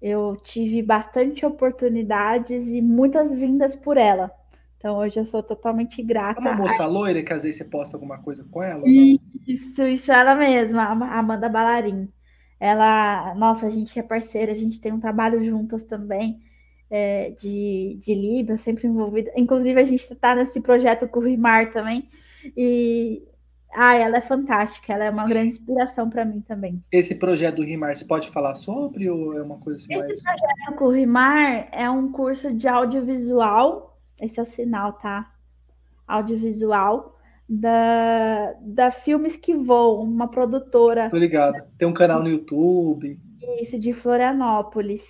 eu tive bastante oportunidades e muitas vindas por ela. Então hoje eu sou totalmente grata. É uma moça loira que às vezes você posta alguma coisa com ela? Isso, isso ela mesma, a Amanda Balarim. Ela, nossa, a gente é parceira, a gente tem um trabalho juntas também é, de, de Libra, sempre envolvida. Inclusive, a gente está nesse projeto com o Rimar também. E ah, ela é fantástica, ela é uma grande inspiração para mim também. Esse projeto do Rimar, você pode falar sobre ou é uma coisa assim esse mais... Projeto com o Rimar é um curso de audiovisual, esse é o sinal, tá? Audiovisual da, da Filmes que Voam, uma produtora. Tô ligado. Tem um canal no YouTube. Isso, de Florianópolis.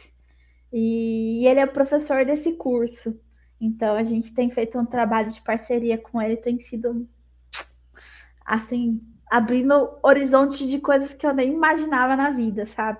E ele é professor desse curso. Então a gente tem feito um trabalho de parceria com ele, tem sido assim, abrindo horizonte de coisas que eu nem imaginava na vida, sabe?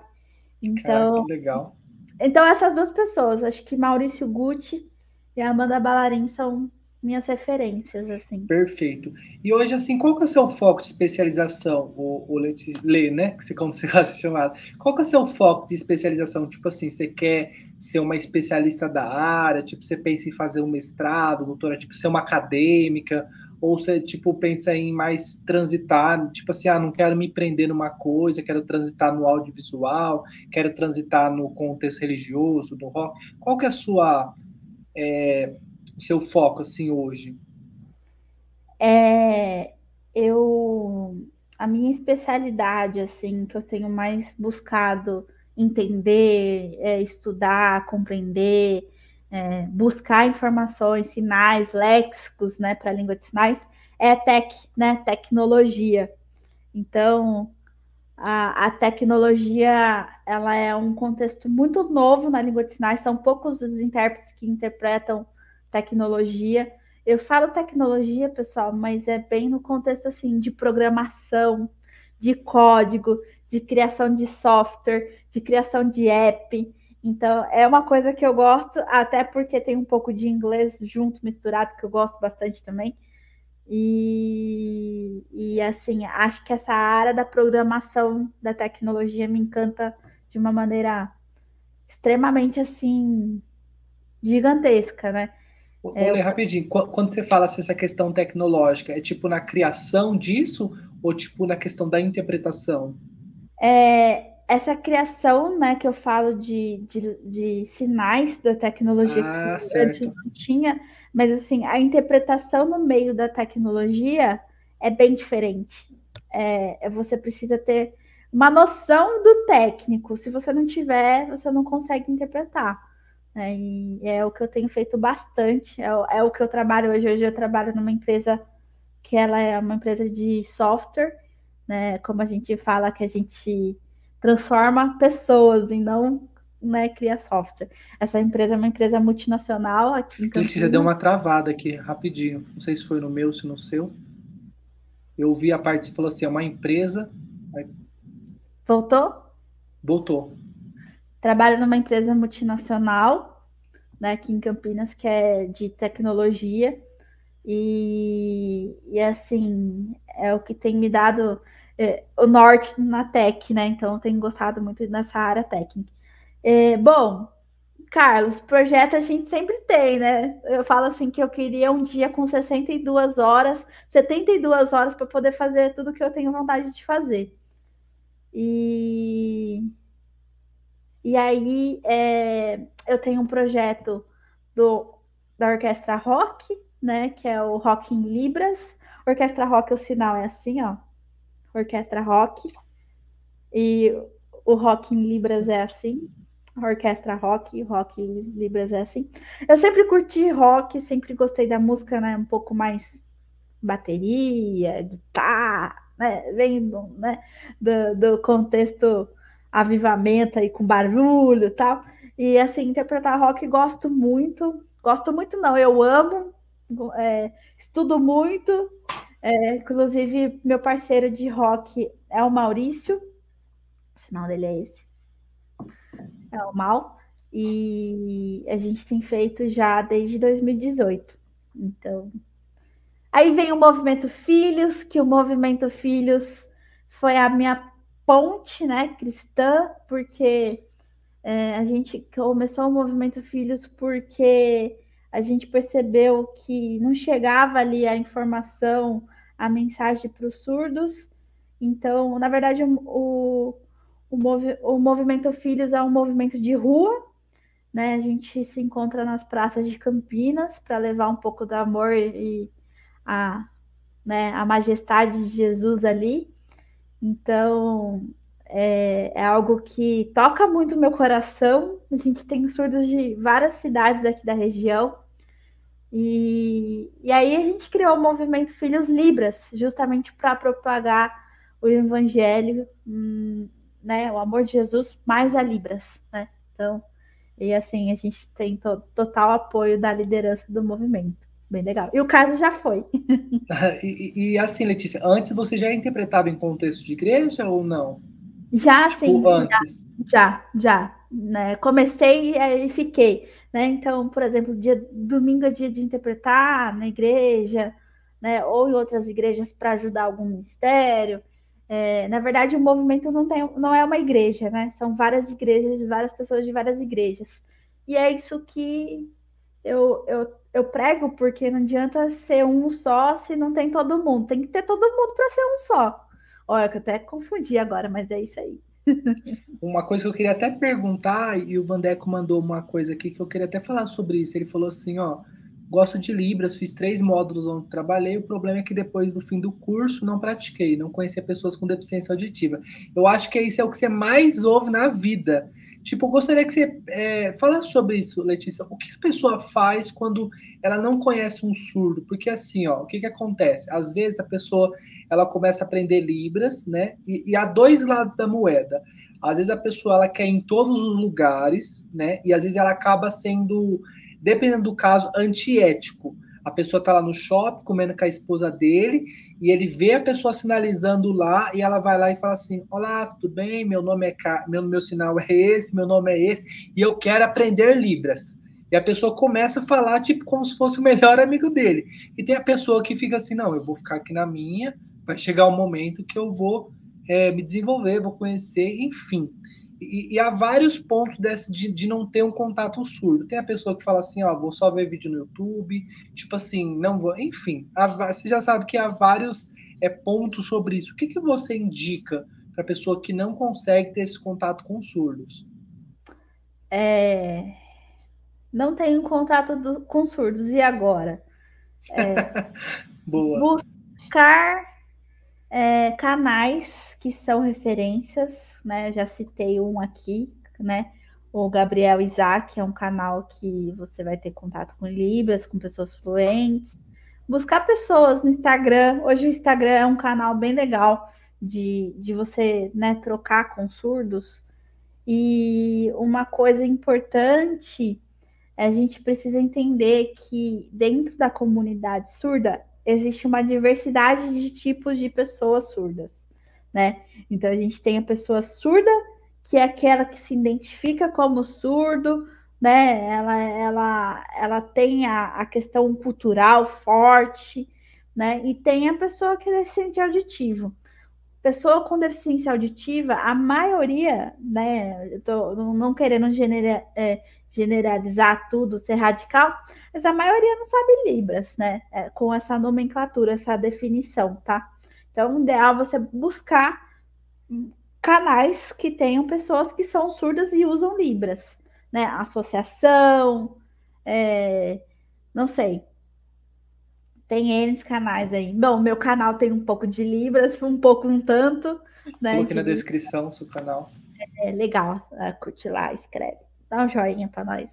Então, Cara, que legal. Então, essas duas pessoas, acho que Maurício Gucci e Amanda Ballarin são minhas referências, assim. Perfeito. E hoje, assim, qual que é o seu foco de especialização, o, o Lê, né? Como você gosta de chamar. Qual que é o seu foco de especialização? Tipo assim, você quer ser uma especialista da área? Tipo, você pensa em fazer um mestrado, doutora? Tipo, ser uma acadêmica? Ou você, tipo, pensa em mais transitar? Tipo assim, ah, não quero me prender numa coisa, quero transitar no audiovisual, quero transitar no contexto religioso, no rock. Qual que é a sua... É, seu foco assim hoje? É, eu a minha especialidade assim que eu tenho mais buscado entender, é, estudar, compreender, é, buscar informações, sinais, léxicos, né, para a língua de sinais, é tech, né, tecnologia. Então, a, a, tecnologia, ela é um contexto muito novo na língua de sinais, são poucos os intérpretes que interpretam tecnologia. Eu falo tecnologia, pessoal, mas é bem no contexto assim de programação, de código, de criação de software, de criação de app. Então, é uma coisa que eu gosto, até porque tem um pouco de inglês junto, misturado, que eu gosto bastante também. E, e assim, acho que essa área da programação da tecnologia me encanta de uma maneira extremamente assim gigantesca, né? É, Olha, rapidinho, quando você fala assim, essa questão tecnológica, é tipo na criação disso ou tipo na questão da interpretação? É, essa criação, né, que eu falo de, de, de sinais da tecnologia ah, que antes não tinha, mas assim, a interpretação no meio da tecnologia é bem diferente. É, você precisa ter uma noção do técnico. Se você não tiver, você não consegue interpretar. Né? E é o que eu tenho feito bastante, é o, é o que eu trabalho hoje. Hoje eu trabalho numa empresa que ela é uma empresa de software, né? Como a gente fala que a gente transforma pessoas e não né, cria software. Essa empresa é uma empresa multinacional aqui em Campinas. Você deu uma travada aqui, rapidinho. Não sei se foi no meu, se no seu. Eu ouvi a parte, você falou assim, é uma empresa... Voltou? Voltou. Trabalho numa empresa multinacional, né, aqui em Campinas, que é de tecnologia. E, e assim, é o que tem me dado é, o norte na tech, né? Então, tenho gostado muito nessa área técnica. É, bom, Carlos, projeto a gente sempre tem, né? Eu falo assim que eu queria um dia com 62 horas, 72 horas para poder fazer tudo que eu tenho vontade de fazer. E, e aí é, eu tenho um projeto do, da Orquestra Rock, né? Que é o Rock em Libras. Orquestra Rock, o sinal é assim, ó. Orquestra Rock. E o Rock em Libras é assim. Orquestra rock, rock Libras é assim. Eu sempre curti rock, sempre gostei da música, né? Um pouco mais bateria, guitarra, né? Vem né? do, do contexto avivamento aí com barulho e tal. E assim, interpretar rock gosto muito. Gosto muito, não, eu amo, é, estudo muito. É, inclusive, meu parceiro de rock é o Maurício. O sinal dele é esse é o mal, e a gente tem feito já desde 2018. Então, aí vem o movimento Filhos, que o movimento Filhos foi a minha ponte, né, cristã, porque é, a gente começou o movimento Filhos porque a gente percebeu que não chegava ali a informação, a mensagem para os surdos. Então, na verdade, o, o, movi o movimento Filhos é um movimento de rua, né? A gente se encontra nas praças de Campinas para levar um pouco do amor e a, né, a majestade de Jesus ali. Então, é, é, algo que toca muito meu coração. A gente tem surdos de várias cidades aqui da região. E, e aí a gente criou o movimento Filhos Libras, justamente para propagar o evangelho hum, né, o amor de Jesus mais a Libras, né? Então, e assim, a gente tem to total apoio da liderança do movimento. Bem legal. E o Carlos já foi. e, e, assim, Letícia, antes você já interpretava em contexto de igreja ou não? Já, tipo, sim. Antes. Já, já. já né? Comecei e fiquei. Né? Então, por exemplo, dia, domingo é dia de interpretar na igreja, né? ou em outras igrejas para ajudar algum ministério. É, na verdade, o movimento não, tem, não é uma igreja, né? São várias igrejas, várias pessoas de várias igrejas. E é isso que eu, eu, eu prego, porque não adianta ser um só se não tem todo mundo. Tem que ter todo mundo para ser um só. Olha, que eu até confundi agora, mas é isso aí. uma coisa que eu queria até perguntar, e o Vandeco mandou uma coisa aqui que eu queria até falar sobre isso. Ele falou assim: ó, Gosto de Libras, fiz três módulos onde trabalhei. O problema é que depois do fim do curso não pratiquei, não conhecia pessoas com deficiência auditiva. Eu acho que isso é o que você mais ouve na vida. Tipo, gostaria que você é, falasse sobre isso, Letícia. O que a pessoa faz quando ela não conhece um surdo? Porque assim, ó, o que, que acontece? Às vezes a pessoa ela começa a aprender Libras, né? E, e há dois lados da moeda. Às vezes a pessoa ela quer ir em todos os lugares, né? E às vezes ela acaba sendo dependendo do caso, antiético. A pessoa está lá no shopping comendo com a esposa dele e ele vê a pessoa sinalizando lá e ela vai lá e fala assim: Olá, tudo bem? Meu nome é Car... meu, meu sinal é esse, meu nome é esse e eu quero aprender Libras. E a pessoa começa a falar tipo como se fosse o melhor amigo dele. E tem a pessoa que fica assim: Não, eu vou ficar aqui na minha, vai chegar o um momento que eu vou é, me desenvolver, vou conhecer, enfim. E, e, há vários pontos desse, de, de não ter um contato surdo. Tem a pessoa que fala assim, ó, vou só ver vídeo no YouTube, tipo assim, não vou. Enfim, há, você já sabe que há vários é, pontos sobre isso. O que, que você indica para a pessoa que não consegue ter esse contato com surdos? É... Não tenho contato do, com surdos, e agora? É... Boa. Buscar é, canais que são referências né? Já citei um aqui, né? O Gabriel Isaac é um canal que você vai ter contato com Libras, com pessoas fluentes. Buscar pessoas no Instagram. Hoje o Instagram é um canal bem legal de, de você né, trocar com surdos. E uma coisa importante é a gente precisa entender que dentro da comunidade surda existe uma diversidade de tipos de pessoas surdas né? Então a gente tem a pessoa surda, que é aquela que se identifica como surdo, né? Ela, ela, ela tem a, a questão cultural forte, né? E tem a pessoa que é deficiente auditivo. Pessoa com deficiência auditiva, a maioria, né? Eu tô não querendo genera, é, generalizar tudo, ser radical, mas a maioria não sabe Libras, né? É, com essa nomenclatura, essa definição, tá? Então, o ideal é você buscar canais que tenham pessoas que são surdas e usam Libras, né? Associação, é, não sei. Tem N canais aí. Bom, meu canal tem um pouco de Libras, um pouco um tanto. Né, Coloque na descrição o seu canal. É, legal. É, curte lá, escreve. Dá um joinha para nós.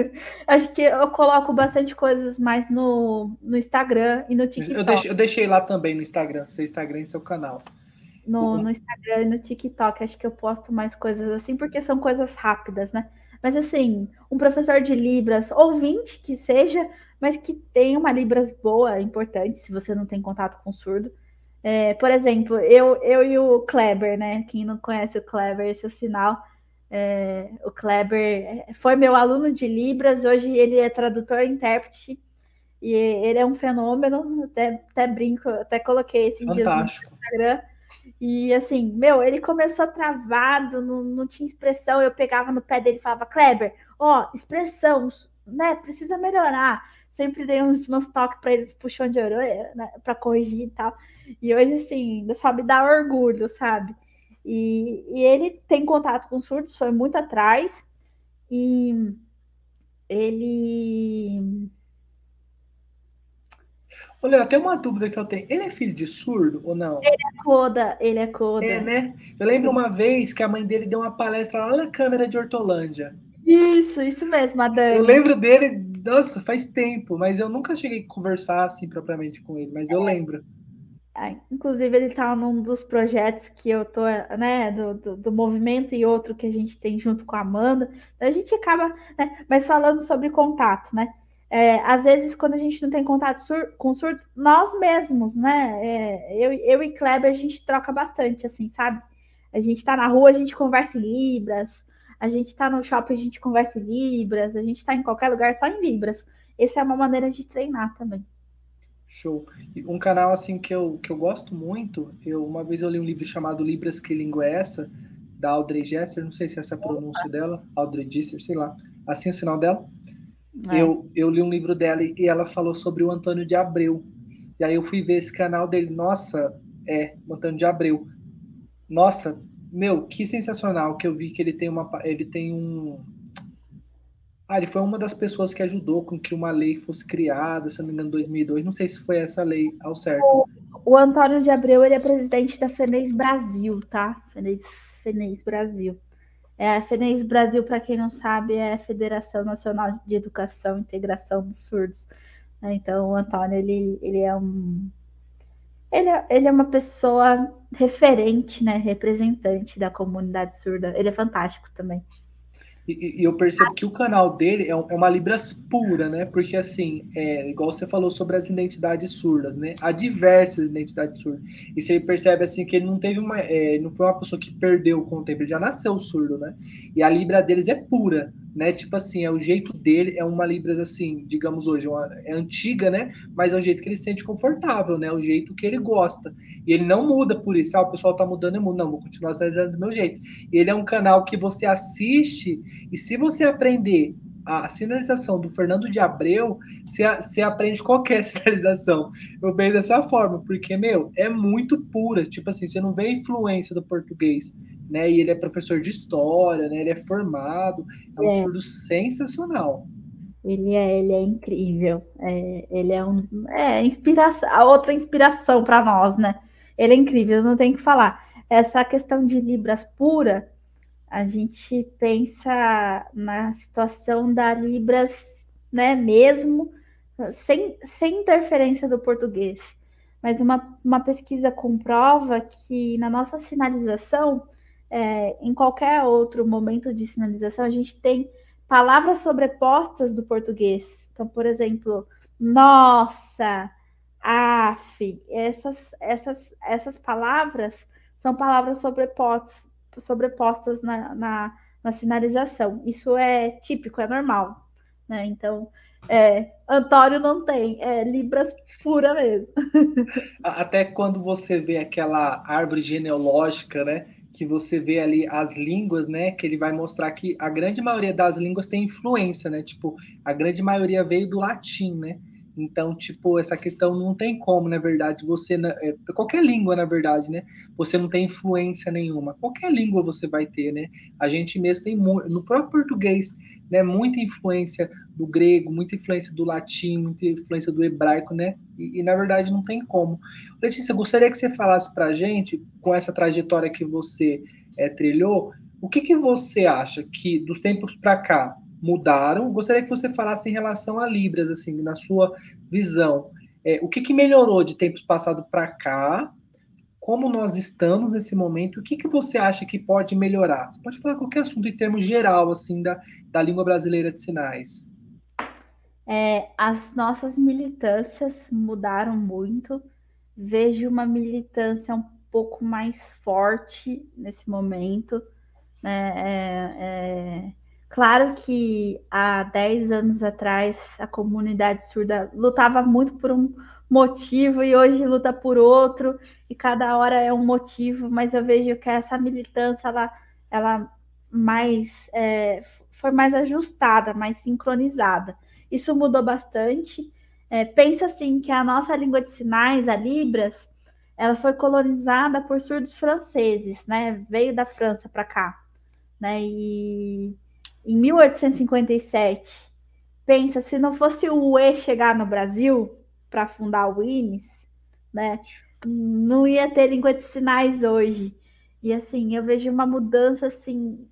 Acho que eu coloco bastante coisas mais no, no Instagram e no TikTok. Eu deixei, eu deixei lá também no Instagram, seu Instagram e seu canal no, no Instagram e no TikTok. Acho que eu posto mais coisas assim, porque são coisas rápidas, né? Mas assim, um professor de Libras, ouvinte que seja, mas que tenha uma Libras boa, importante, se você não tem contato com surdo. É, por exemplo, eu, eu e o Kleber, né? Quem não conhece o Kleber, esse é o sinal. É, o Kleber foi meu aluno de Libras, hoje ele é tradutor e intérprete, e ele é um fenômeno, até, até brinco, até coloquei esse dia no Instagram. E assim, meu, ele começou travado, não, não tinha expressão. Eu pegava no pé dele e falava, Kleber, ó, expressão, né? Precisa melhorar. Sempre dei uns meus toques para eles, puxão de orelha, né? Para corrigir e tal. E hoje, assim, sabe, dá orgulho, sabe? E, e ele tem contato com surdos, foi muito atrás. E ele Olha, até uma dúvida que eu tenho. Ele é filho de surdo ou não? Ele é coda, ele é coda. É, né? Eu lembro uma vez que a mãe dele deu uma palestra lá na Câmara de Hortolândia. Isso, isso mesmo, a Dani. Eu lembro dele, nossa, faz tempo, mas eu nunca cheguei a conversar assim propriamente com ele, mas eu é. lembro. Inclusive, ele tá num dos projetos que eu tô, né, do, do, do, movimento e outro que a gente tem junto com a Amanda. A gente acaba, né, mas falando sobre contato, né? É, às vezes, quando a gente não tem contato sur com surdos, nós mesmos, né? É, eu, eu e Kleber, a gente troca bastante, assim, sabe? A gente tá na rua, a gente conversa em Libras, a gente tá no shopping, a gente conversa em Libras, a gente tá em qualquer lugar só em Libras. Essa é uma maneira de treinar também. Show. Um canal assim que eu, que eu gosto muito, eu uma vez eu li um livro chamado Libras que língua é essa, da Audrey Jesser, não sei se é essa a pronúncia dela, Audrey Jesser, sei lá. Assim é o sinal dela. É. Eu, eu li um livro dela e ela falou sobre o Antônio de Abreu. E aí eu fui ver esse canal dele. Nossa, é, o Antônio de Abreu. Nossa, meu, que sensacional que eu vi que ele tem uma. Ele tem um. Ah, ele foi uma das pessoas que ajudou com que uma lei fosse criada, se não me engano, em 2002. Não sei se foi essa lei ao certo. O, o Antônio de Abreu, ele é presidente da FENES Brasil, tá? FENES Brasil. É, a FENES Brasil, para quem não sabe, é a Federação Nacional de Educação e Integração dos Surdos. Né? Então, o Antônio, ele, ele é um... Ele é, ele é uma pessoa referente, né, representante da comunidade surda. Ele é fantástico também. E, e, eu percebo que o canal dele é, é, uma Libras pura, né? Porque, assim, é, igual você falou sobre as identidades surdas, né? Há diversas identidades surdas. E você percebe, assim, que ele não teve uma... É, não foi uma pessoa que perdeu com o tempo, ele já nasceu surdo, né? E a Libra deles é pura, né? Tipo assim, é o jeito dele, é uma Libras, assim, digamos hoje, uma, é antiga, né? Mas é o jeito que ele se sente confortável, né? O jeito que ele gosta. E ele não muda por isso. Ah, o pessoal tá mudando, eu mudo. Não, vou continuar fazendo do meu jeito. Ele é um canal que você assiste e se você aprender a sinalização do Fernando de Abreu, você, você aprende qualquer sinalização. Eu vejo dessa forma, porque, meu, é muito pura. Tipo assim, você não vê a influência do português, né? E ele é professor de história, né? Ele é formado. É um é. surdo sensacional. Ele é, ele é incrível. É, ele é um, é inspiração, a outra inspiração para nós, né? Ele é incrível, não tem que falar. Essa questão de Libras pura, a gente pensa na situação da Libras, né, mesmo, sem, sem interferência do português. Mas uma, uma pesquisa comprova que na nossa sinalização, é, em qualquer outro momento de sinalização, a gente tem palavras sobrepostas do português. Então, por exemplo, nossa, af, essas, essas, essas palavras são palavras sobrepostas sobrepostas na, na, na sinalização. Isso é típico, é normal. Né? Então, é, Antônio não tem, é Libras pura mesmo. Até quando você vê aquela árvore genealógica, né? Que você vê ali as línguas, né? Que ele vai mostrar que a grande maioria das línguas tem influência, né? Tipo, a grande maioria veio do latim, né? Então, tipo, essa questão não tem como, na verdade, você. É, qualquer língua, na verdade, né? Você não tem influência nenhuma. Qualquer língua você vai ter, né? A gente mesmo tem no próprio português, né? Muita influência do grego, muita influência do latim, muita influência do hebraico, né? E, e na verdade não tem como. Letícia, gostaria que você falasse para a gente, com essa trajetória que você é, trilhou, o que, que você acha que dos tempos para cá mudaram. Gostaria que você falasse em relação a Libras, assim, na sua visão. É, o que, que melhorou de tempos passados para cá? Como nós estamos nesse momento? O que, que você acha que pode melhorar? Você pode falar qualquer assunto em termos geral, assim, da, da língua brasileira de sinais. É, as nossas militâncias mudaram muito. Vejo uma militância um pouco mais forte nesse momento. Né? É, é, Claro que há 10 anos atrás a comunidade surda lutava muito por um motivo e hoje luta por outro, e cada hora é um motivo, mas eu vejo que essa militância ela, ela mais é, foi mais ajustada, mais sincronizada. Isso mudou bastante. É, pensa assim que a nossa língua de sinais, a Libras, ela foi colonizada por surdos franceses, né? Veio da França para cá, né? E em 1857, pensa, se não fosse o UE chegar no Brasil para fundar o INES, né, não ia ter língua de sinais hoje. E assim, eu vejo uma mudança assim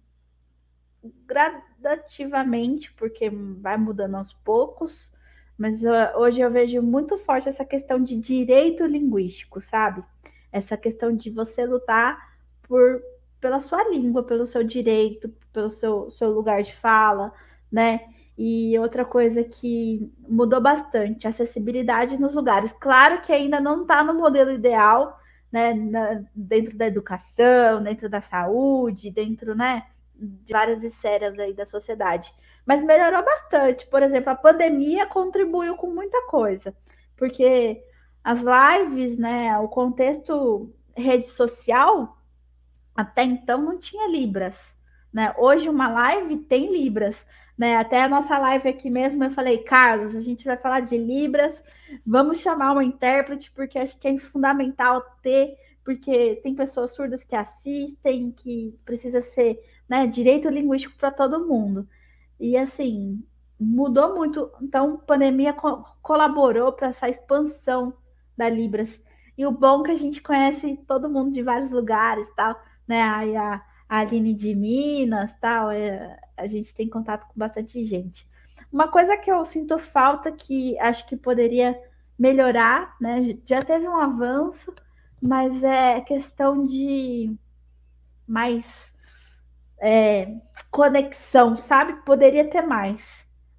gradativamente, porque vai mudando aos poucos, mas uh, hoje eu vejo muito forte essa questão de direito linguístico, sabe? Essa questão de você lutar por pela sua língua, pelo seu direito, pelo seu, seu lugar de fala, né? E outra coisa que mudou bastante, acessibilidade nos lugares. Claro que ainda não está no modelo ideal, né? Na, dentro da educação, dentro da saúde, dentro, né? De várias esferas aí da sociedade. Mas melhorou bastante. Por exemplo, a pandemia contribuiu com muita coisa. Porque as lives, né? O contexto rede social até então não tinha Libras. Né? Hoje uma live tem Libras. Né? Até a nossa live aqui mesmo eu falei, Carlos, a gente vai falar de Libras, vamos chamar uma intérprete, porque acho que é fundamental ter, porque tem pessoas surdas que assistem, que precisa ser né, direito linguístico para todo mundo. E assim, mudou muito. Então, pandemia co colaborou para essa expansão da Libras. E o bom é que a gente conhece todo mundo de vários lugares, tal né? Aí a, a Aline de Minas, tal, é, a gente tem contato com bastante gente. Uma coisa que eu sinto falta, que acho que poderia melhorar, né? Já teve um avanço, mas é questão de mais é, conexão, sabe? Poderia ter mais.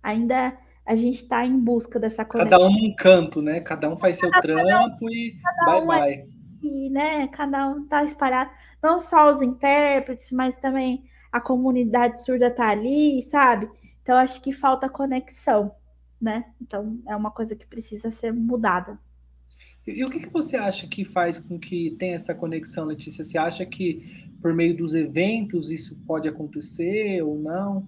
Ainda a gente está em busca dessa conexão. Cada um num canto, né? Cada um faz seu cada trampo um, e bye um bye. É, e, né? Cada um está espalhado não só os intérpretes, mas também a comunidade surda tá ali, sabe? Então acho que falta conexão, né? Então é uma coisa que precisa ser mudada. E, o que, que você acha que faz com que tenha essa conexão, Letícia? Você acha que por meio dos eventos isso pode acontecer ou não?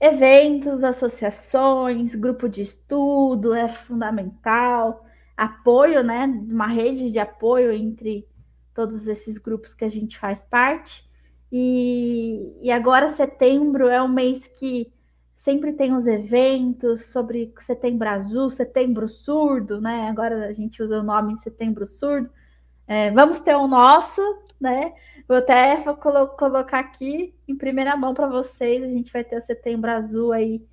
Eventos, associações, grupo de estudo é fundamental, apoio, né? Uma rede de apoio entre todos esses grupos que a gente faz parte. E, e agora setembro é um mês que sempre tem os eventos sobre setembro azul, setembro surdo, né? Agora a gente usa o nome setembro surdo. É, vamos ter o nosso, né? Vou até colo colocar aqui em primeira mão para vocês. A gente vai ter o setembro azul aí,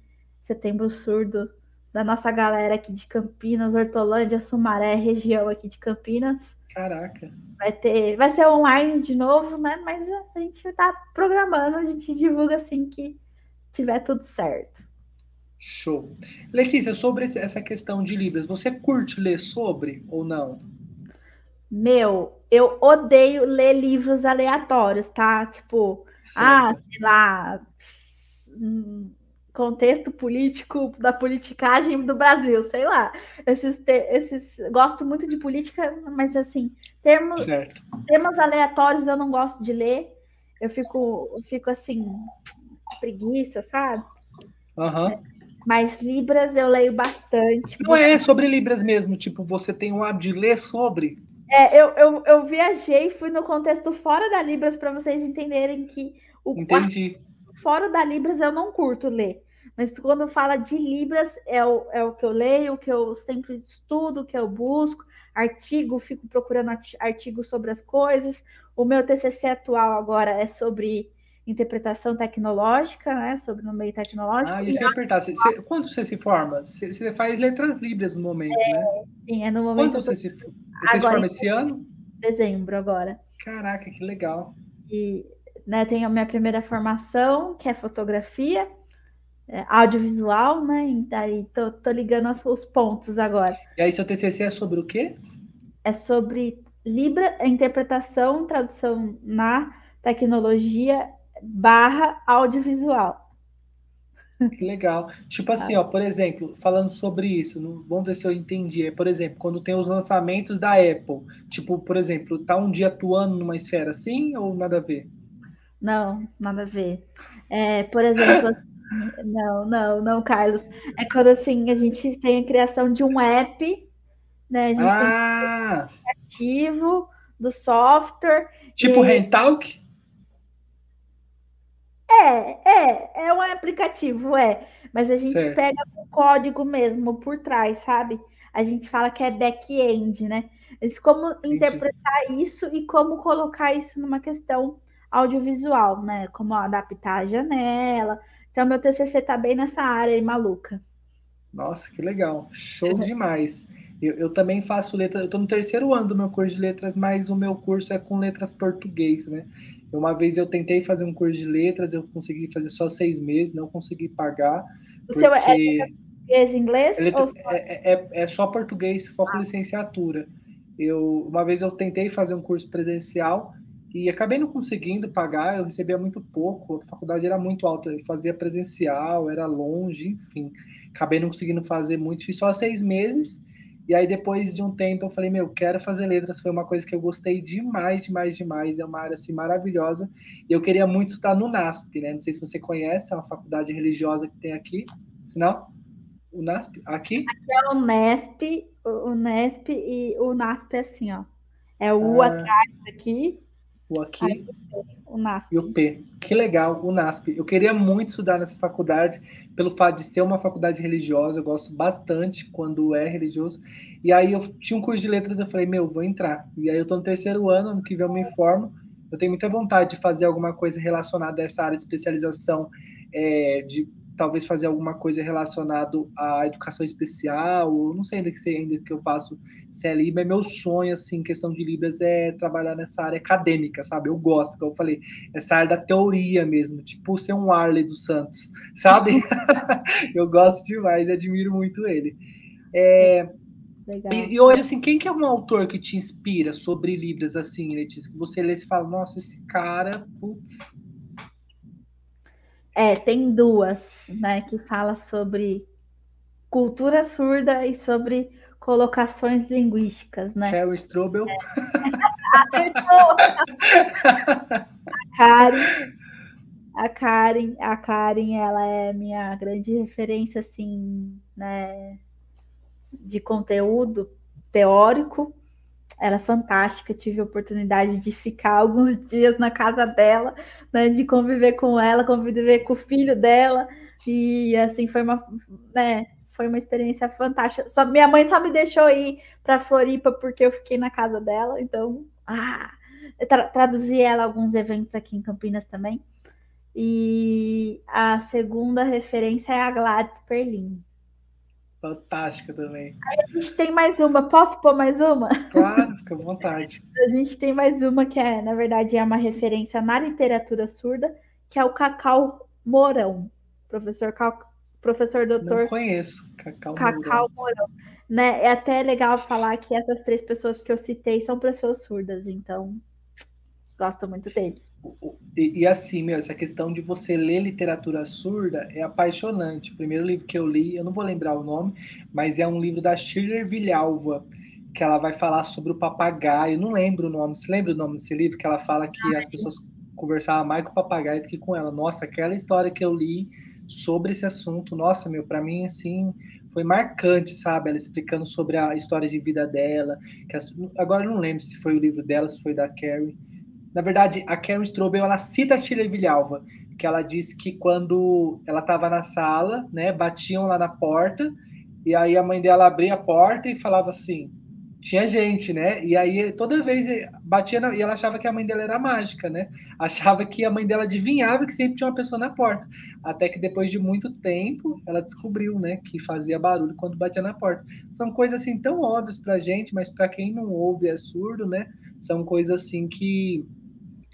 setembro surdo da nossa galera aqui de Campinas, Hortolândia, Sumaré, região aqui de Campinas. Caraca. Vai ter, vai ser online de novo, né? Mas a gente está programando, a gente divulga assim que tiver tudo certo. Show. Letícia, sobre essa questão de Libras, você curte ler sobre ou não? Meu, eu odeio ler livros aleatórios, tá? Tipo, Ah, sei lá, contexto político da politicagem do Brasil, sei lá. Esses, esses gosto muito de política, mas assim, termos, certo. temas aleatórios eu não gosto de ler. Eu fico, eu fico assim, preguiça, sabe? Uhum. Mas Libras eu leio bastante. Não é sobre Libras mesmo, tipo, você tem o hábito de ler sobre. É, eu, eu, eu viajei, fui no contexto fora da Libras para vocês entenderem que o Entendi. Quarto, fora da Libras eu não curto ler. Mas quando fala de Libras, é o, é o que eu leio, o que eu sempre estudo, o que eu busco. Artigo, fico procurando artigos sobre as coisas. O meu TCC atual agora é sobre interpretação tecnológica, né? Sobre no meio tecnológico. Ah, isso eu ia perguntar. Você, você, quando você se forma? Você, você, faz letras libras no momento, é, né? Sim, é no momento. Quando você se, você agora, se forma esse ano? Dezembro agora. Caraca, que legal. E né, tenho a minha primeira formação, que é fotografia, é, audiovisual, né? E daí tô, tô ligando os, os pontos agora. E aí, seu TCC é sobre o quê? É sobre Libra, interpretação, tradução na tecnologia barra audiovisual. Que legal. Tipo assim, ó, por exemplo, falando sobre isso, não, vamos ver se eu entendi. É, por exemplo, quando tem os lançamentos da Apple, tipo, por exemplo, tá um dia atuando numa esfera assim ou nada a ver? Não, nada a ver. É, por exemplo, não, não, não, Carlos. É quando assim a gente tem a criação de um app, né? A gente ah! tem um aplicativo do software. Tipo e... Rentalk? É, é, é um aplicativo, é. Mas a gente certo. pega o código mesmo por trás, sabe? A gente fala que é back-end, né? Mas como Entendi. interpretar isso e como colocar isso numa questão audiovisual, né? Como adaptar a janela. Então, meu TCC tá bem nessa área aí, maluca. Nossa, que legal. Show demais. Eu, eu, também faço letras, eu estou no terceiro ano do meu curso de letras, mas o meu curso é com letras português, né? Uma vez eu tentei fazer um curso de letras, eu consegui fazer só seis meses, não consegui pagar. O seu é português inglês? Letra... Só... É, é, é, só português, foco ah. licenciatura. Eu, uma vez eu tentei fazer um curso presencial e acabei não conseguindo pagar, eu recebia muito pouco, a faculdade era muito alta, eu fazia presencial, era longe, enfim. Acabei não conseguindo fazer muito, fiz só seis meses e aí, depois de um tempo, eu falei, meu, quero fazer letras. Foi uma coisa que eu gostei demais, demais, demais. É uma área, assim, maravilhosa. E eu queria muito estudar no NASP, né? Não sei se você conhece, é uma faculdade religiosa que tem aqui. Se não, o NASP, aqui? Aqui é o NESP, o NESP e o NASP é assim, ó. É o U ah. atrás aqui o aqui o NASP. e o P. Que legal, o NASP. Eu queria muito estudar nessa faculdade, pelo fato de ser uma faculdade religiosa, eu gosto bastante quando é religioso. E aí eu tinha um curso de letras, eu falei, meu, vou entrar. E aí eu estou no terceiro ano, ano que vem eu me formo. Eu tenho muita vontade de fazer alguma coisa relacionada a essa área de especialização, é, de talvez fazer alguma coisa relacionado à educação especial, ou não sei ainda que, ainda que eu faço se é Libra, é meu sonho, assim, questão de Libras é trabalhar nessa área acadêmica, sabe? Eu gosto, como eu falei, essa área da teoria mesmo, tipo ser um Arley dos Santos, sabe? eu gosto demais, admiro muito ele. É, e, e, hoje, assim, quem que é um autor que te inspira sobre Libras, assim, Letícia? Que você lê e fala, nossa, esse cara, putz, é, tem duas, né, que fala sobre cultura surda e sobre colocações linguísticas, né? Cheryl Strobel. É. Acertou! a Karen, a Karen, a Karen, ela é minha grande referência, assim, né, de conteúdo teórico ela é fantástica, tive a oportunidade de ficar alguns dias na casa dela, né, de conviver com ela, conviver com o filho dela, e assim foi uma, né, foi uma experiência fantástica. Só, minha mãe só me deixou ir para Floripa porque eu fiquei na casa dela, então, ah, tra traduzi ela alguns eventos aqui em Campinas também. E a segunda referência é a Gladys Perlin. Fantástica também. Aí a gente tem mais uma. Posso pôr mais uma? Claro, fica à vontade. a gente tem mais uma que é, na verdade, é uma referência na literatura surda, que é o Cacau Mourão. Professor, Cal... Professor doutor. Não conheço. Cacau, Cacau Mourão. Né? É até legal falar que essas três pessoas que eu citei são pessoas surdas, então. Gosto muito deles. E, e, assim, meu, essa questão de você ler literatura surda é apaixonante. O primeiro livro que eu li, eu não vou lembrar o nome, mas é um livro da Schiller Vilhalva, que ela vai falar sobre o papagaio. Não lembro o nome. Você lembra o nome desse livro? Que ela fala que as pessoas conversavam mais com o papagaio do que com ela. Nossa, aquela história que eu li sobre esse assunto, nossa, meu, para mim, assim, foi marcante, sabe? Ela explicando sobre a história de vida dela. Que as, agora eu não lembro se foi o livro dela, se foi da Carrie na verdade, a Karen Strobel, ela cita a Shirley Vilhalva, que ela disse que quando ela estava na sala, né, batiam lá na porta, e aí a mãe dela abria a porta e falava assim, tinha gente, né? E aí toda vez batia na, e ela achava que a mãe dela era mágica, né? Achava que a mãe dela adivinhava que sempre tinha uma pessoa na porta. Até que depois de muito tempo ela descobriu, né, que fazia barulho quando batia na porta. São coisas assim tão óbvias pra gente, mas para quem não ouve é surdo, né? São coisas assim que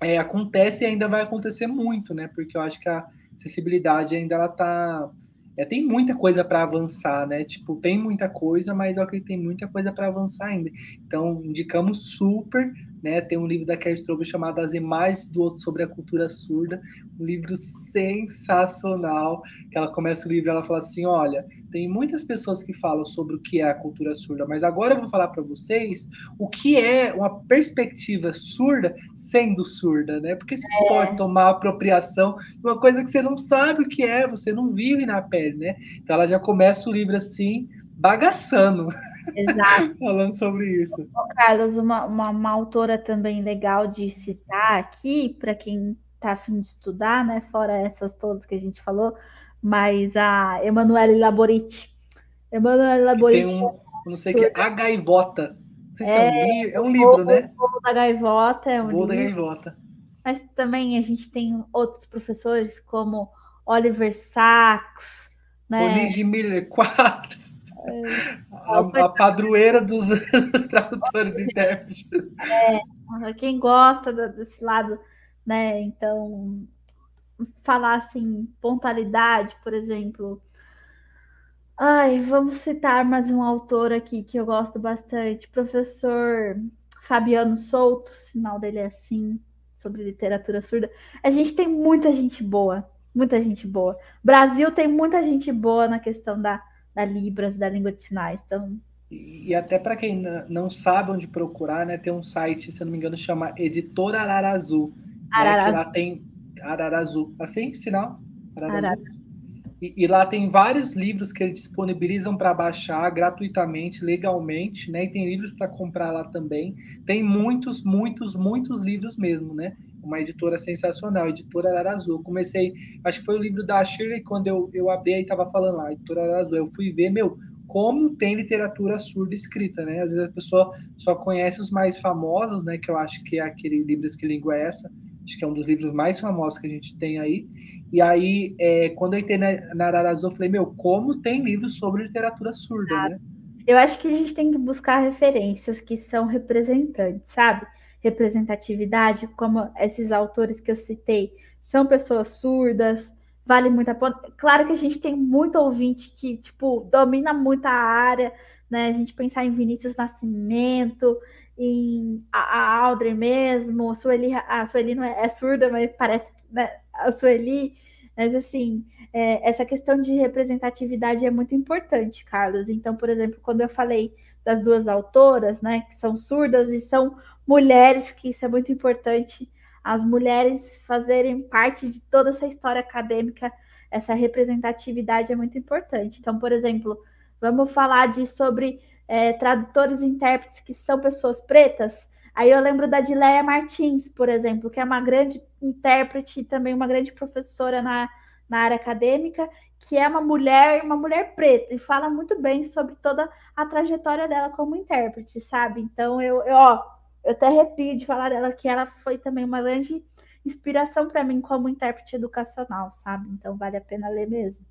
é, acontece e ainda vai acontecer muito, né? Porque eu acho que a acessibilidade ainda ela tá é, tem muita coisa para avançar, né? Tipo, tem muita coisa, mas eu acredito que tem muita coisa para avançar ainda. Então, indicamos super né? Tem um livro da Kerr Strobel chamado As Imagens do Outro sobre a Cultura Surda, um livro sensacional, que ela começa o livro ela fala assim, olha, tem muitas pessoas que falam sobre o que é a cultura surda, mas agora eu vou falar para vocês o que é uma perspectiva surda sendo surda, né? Porque você é. pode tomar apropriação de uma coisa que você não sabe o que é, você não vive na pele, né? Então ela já começa o livro assim, bagaçando. Exato. Falando sobre isso. Carlos, uma, uma, uma, autora também legal de citar aqui, para quem está afim de estudar, né? Fora essas todas que a gente falou, mas a Emanuele Laboriti. Emanuele Laboriti. Tem um, não sei o que, A Gaivota. Não sei se é, é um, é um livro, né? O Voo da Gaivota é um Voo livro. da Gaivota. Mas também a gente tem outros professores como Oliver Sacks, né? Oligi Miller Quadros. A, a padroeira dos, dos tradutores e intérpretes. É, quem gosta desse lado, né? Então, falar assim, pontualidade, por exemplo. Ai, vamos citar mais um autor aqui que eu gosto bastante, professor Fabiano Souto, o sinal dele é assim, sobre literatura surda. A gente tem muita gente boa, muita gente boa. Brasil tem muita gente boa na questão da da Libras, da língua de sinais. Então, e, e até para quem não sabe onde procurar, né, tem um site, se eu não me engano, chama Editora Ararazu. Ararazu. Né, que lá tem Ararazu. Assim, sinal? Ararazu. E, e, lá tem vários livros que eles disponibilizam para baixar gratuitamente, legalmente, né? E tem livros para comprar lá também. Tem muitos, muitos, muitos livros mesmo, né? uma editora sensacional, editora Ararazul. Comecei, acho que foi o livro da Shirley, quando eu, eu abri e estava falando lá, editora Ararazul. Eu fui ver, meu, como tem literatura surda escrita, né? Às vezes a pessoa só conhece os mais famosos, né? Que eu acho que é aquele Livros Que Língua é Essa? Acho que é um dos livros mais famosos que a gente tem aí. E aí, é, quando eu entrei na, na Ararazul, eu falei, meu, como tem livros sobre literatura surda, ah, né? Eu acho que a gente tem que buscar referências que são representantes, sabe? representatividade, como esses autores que eu citei, são pessoas surdas, vale muito a pena. Claro que a gente tem muito ouvinte que, tipo, domina muito a área, né? A gente pensar em Vinícius Nascimento, em a, a Audrey mesmo, a Sueli, a Sueli não é, é surda, mas parece né, a Sueli, mas assim, é, essa questão de representatividade é muito importante, Carlos. Então, por exemplo, quando eu falei das duas autoras, né, que são surdas e são mulheres, que isso é muito importante, as mulheres fazerem parte de toda essa história acadêmica, essa representatividade é muito importante. Então, por exemplo, vamos falar de sobre é, tradutores e intérpretes que são pessoas pretas. Aí eu lembro da Dileia Martins, por exemplo, que é uma grande intérprete e também uma grande professora na, na área acadêmica, que é uma mulher, uma mulher preta, e fala muito bem sobre toda a trajetória dela como intérprete, sabe? Então eu, eu ó, eu até arrepio de falar dela que ela foi também uma grande inspiração para mim como intérprete educacional, sabe? Então vale a pena ler mesmo.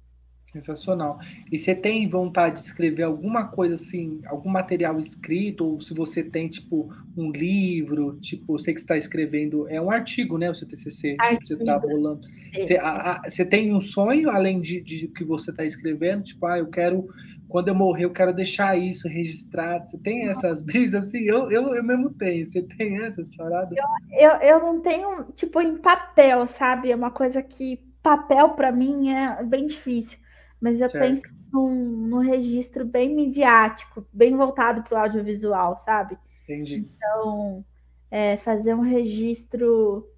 Sensacional. E você tem vontade de escrever alguma coisa assim, algum material escrito, ou se você tem, tipo, um livro, tipo, sei que está escrevendo, é um artigo, né, o seu TCC, tipo, você está bolando. Você, a, a, você, tem um sonho, além de, de que você está escrevendo, tipo, ah, eu quero, quando eu morrer, eu quero deixar isso registrado. Você tem essas brisas assim? Eu, eu, eu mesmo tenho. Você tem essas paradas? Eu, eu, eu não tenho, tipo, em papel, sabe? É uma coisa que papel para mim é bem difícil mas eu certo. penso num, num, registro bem midiático, bem voltado para o audiovisual, sabe? Entendi. Então, é, fazer um registro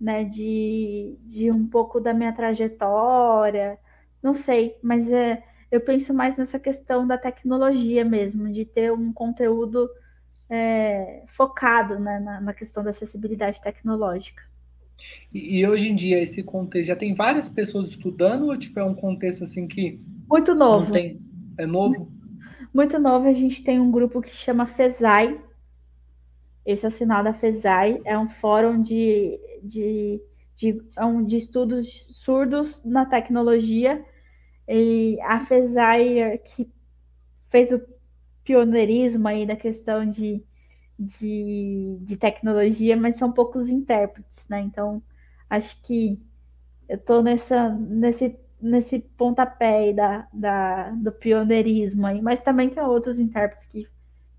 né, de, de um pouco da minha trajetória, não sei, mas é, eu penso mais nessa questão da tecnologia mesmo, de ter um conteúdo é, focado né, na, na questão da acessibilidade tecnológica. E, e, hoje em dia, esse contexto já tem várias pessoas estudando ou tipo, é um contexto assim que. Muito novo. Tem, é novo? Muito novo. A gente tem um grupo que chama FESAI. Esse é o sinal da FESAI. É um fórum de, de, de, é um, de estudos surdos na tecnologia. E a FESAI, é que fez o pioneirismo aí da questão de de, de tecnologia, mas são poucos intérpretes, né? Então, acho que eu estou nessa, nesse, nesse pontapé da, da, do pioneirismo aí, mas também tem outros intérpretes que,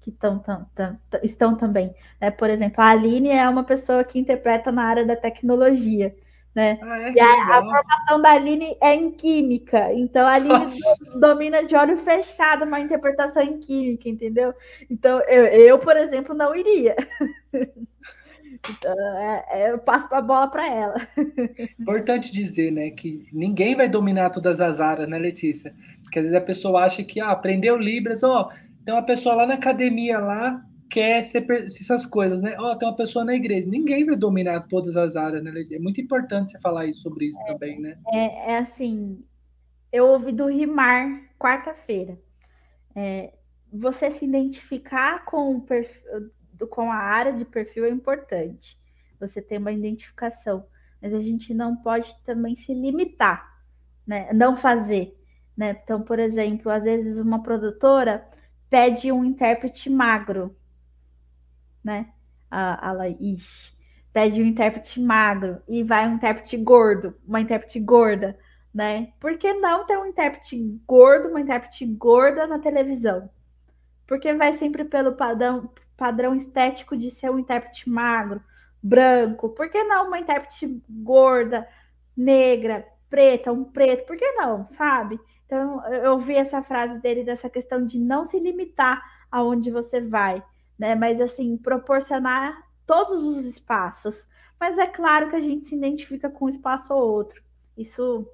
que tão, tão, tão, estão também. Né? Por exemplo, a Aline é uma pessoa que interpreta na área da tecnologia né? Ah, é, e a, a, formação da Aline é em química, então a Aline Nossa. domina de olho fechado uma interpretação em química, entendeu? Então eu, eu por exemplo, não iria. Então, é, é, eu passo a bola para ela. Importante dizer, né, que ninguém vai dominar todas as áreas, né, Letícia? Porque às vezes a pessoa acha que ah, aprendeu Libras, ó, tem uma pessoa lá na academia lá quer ser, essas coisas, né? Ó, oh, tem uma pessoa na igreja. Ninguém vai dominar todas as áreas, né? É muito importante você falar isso sobre isso é, também, né? É, é, assim, eu ouvi do Rimar quarta-feira. É, você se identificar com, o perfil, com a área de perfil é importante. Você tem uma identificação, mas a gente não pode também se limitar, né? Não fazer, né? Então, por exemplo, às vezes uma produtora pede um intérprete magro né? A, a Laís pede um intérprete magro e vai um intérprete gordo, uma intérprete gorda, né? Por que não ter um intérprete gordo, uma intérprete gorda na televisão? Porque vai sempre pelo padrão, padrão estético de ser um intérprete magro, branco. Por que não uma intérprete gorda, negra, preta, um preto? Por que não, sabe? Então, eu ouvi essa frase dele dessa questão de não se limitar aonde você vai né? Mas assim, proporcionar todos os espaços. Mas é claro que a gente se identifica com um espaço ou outro. Isso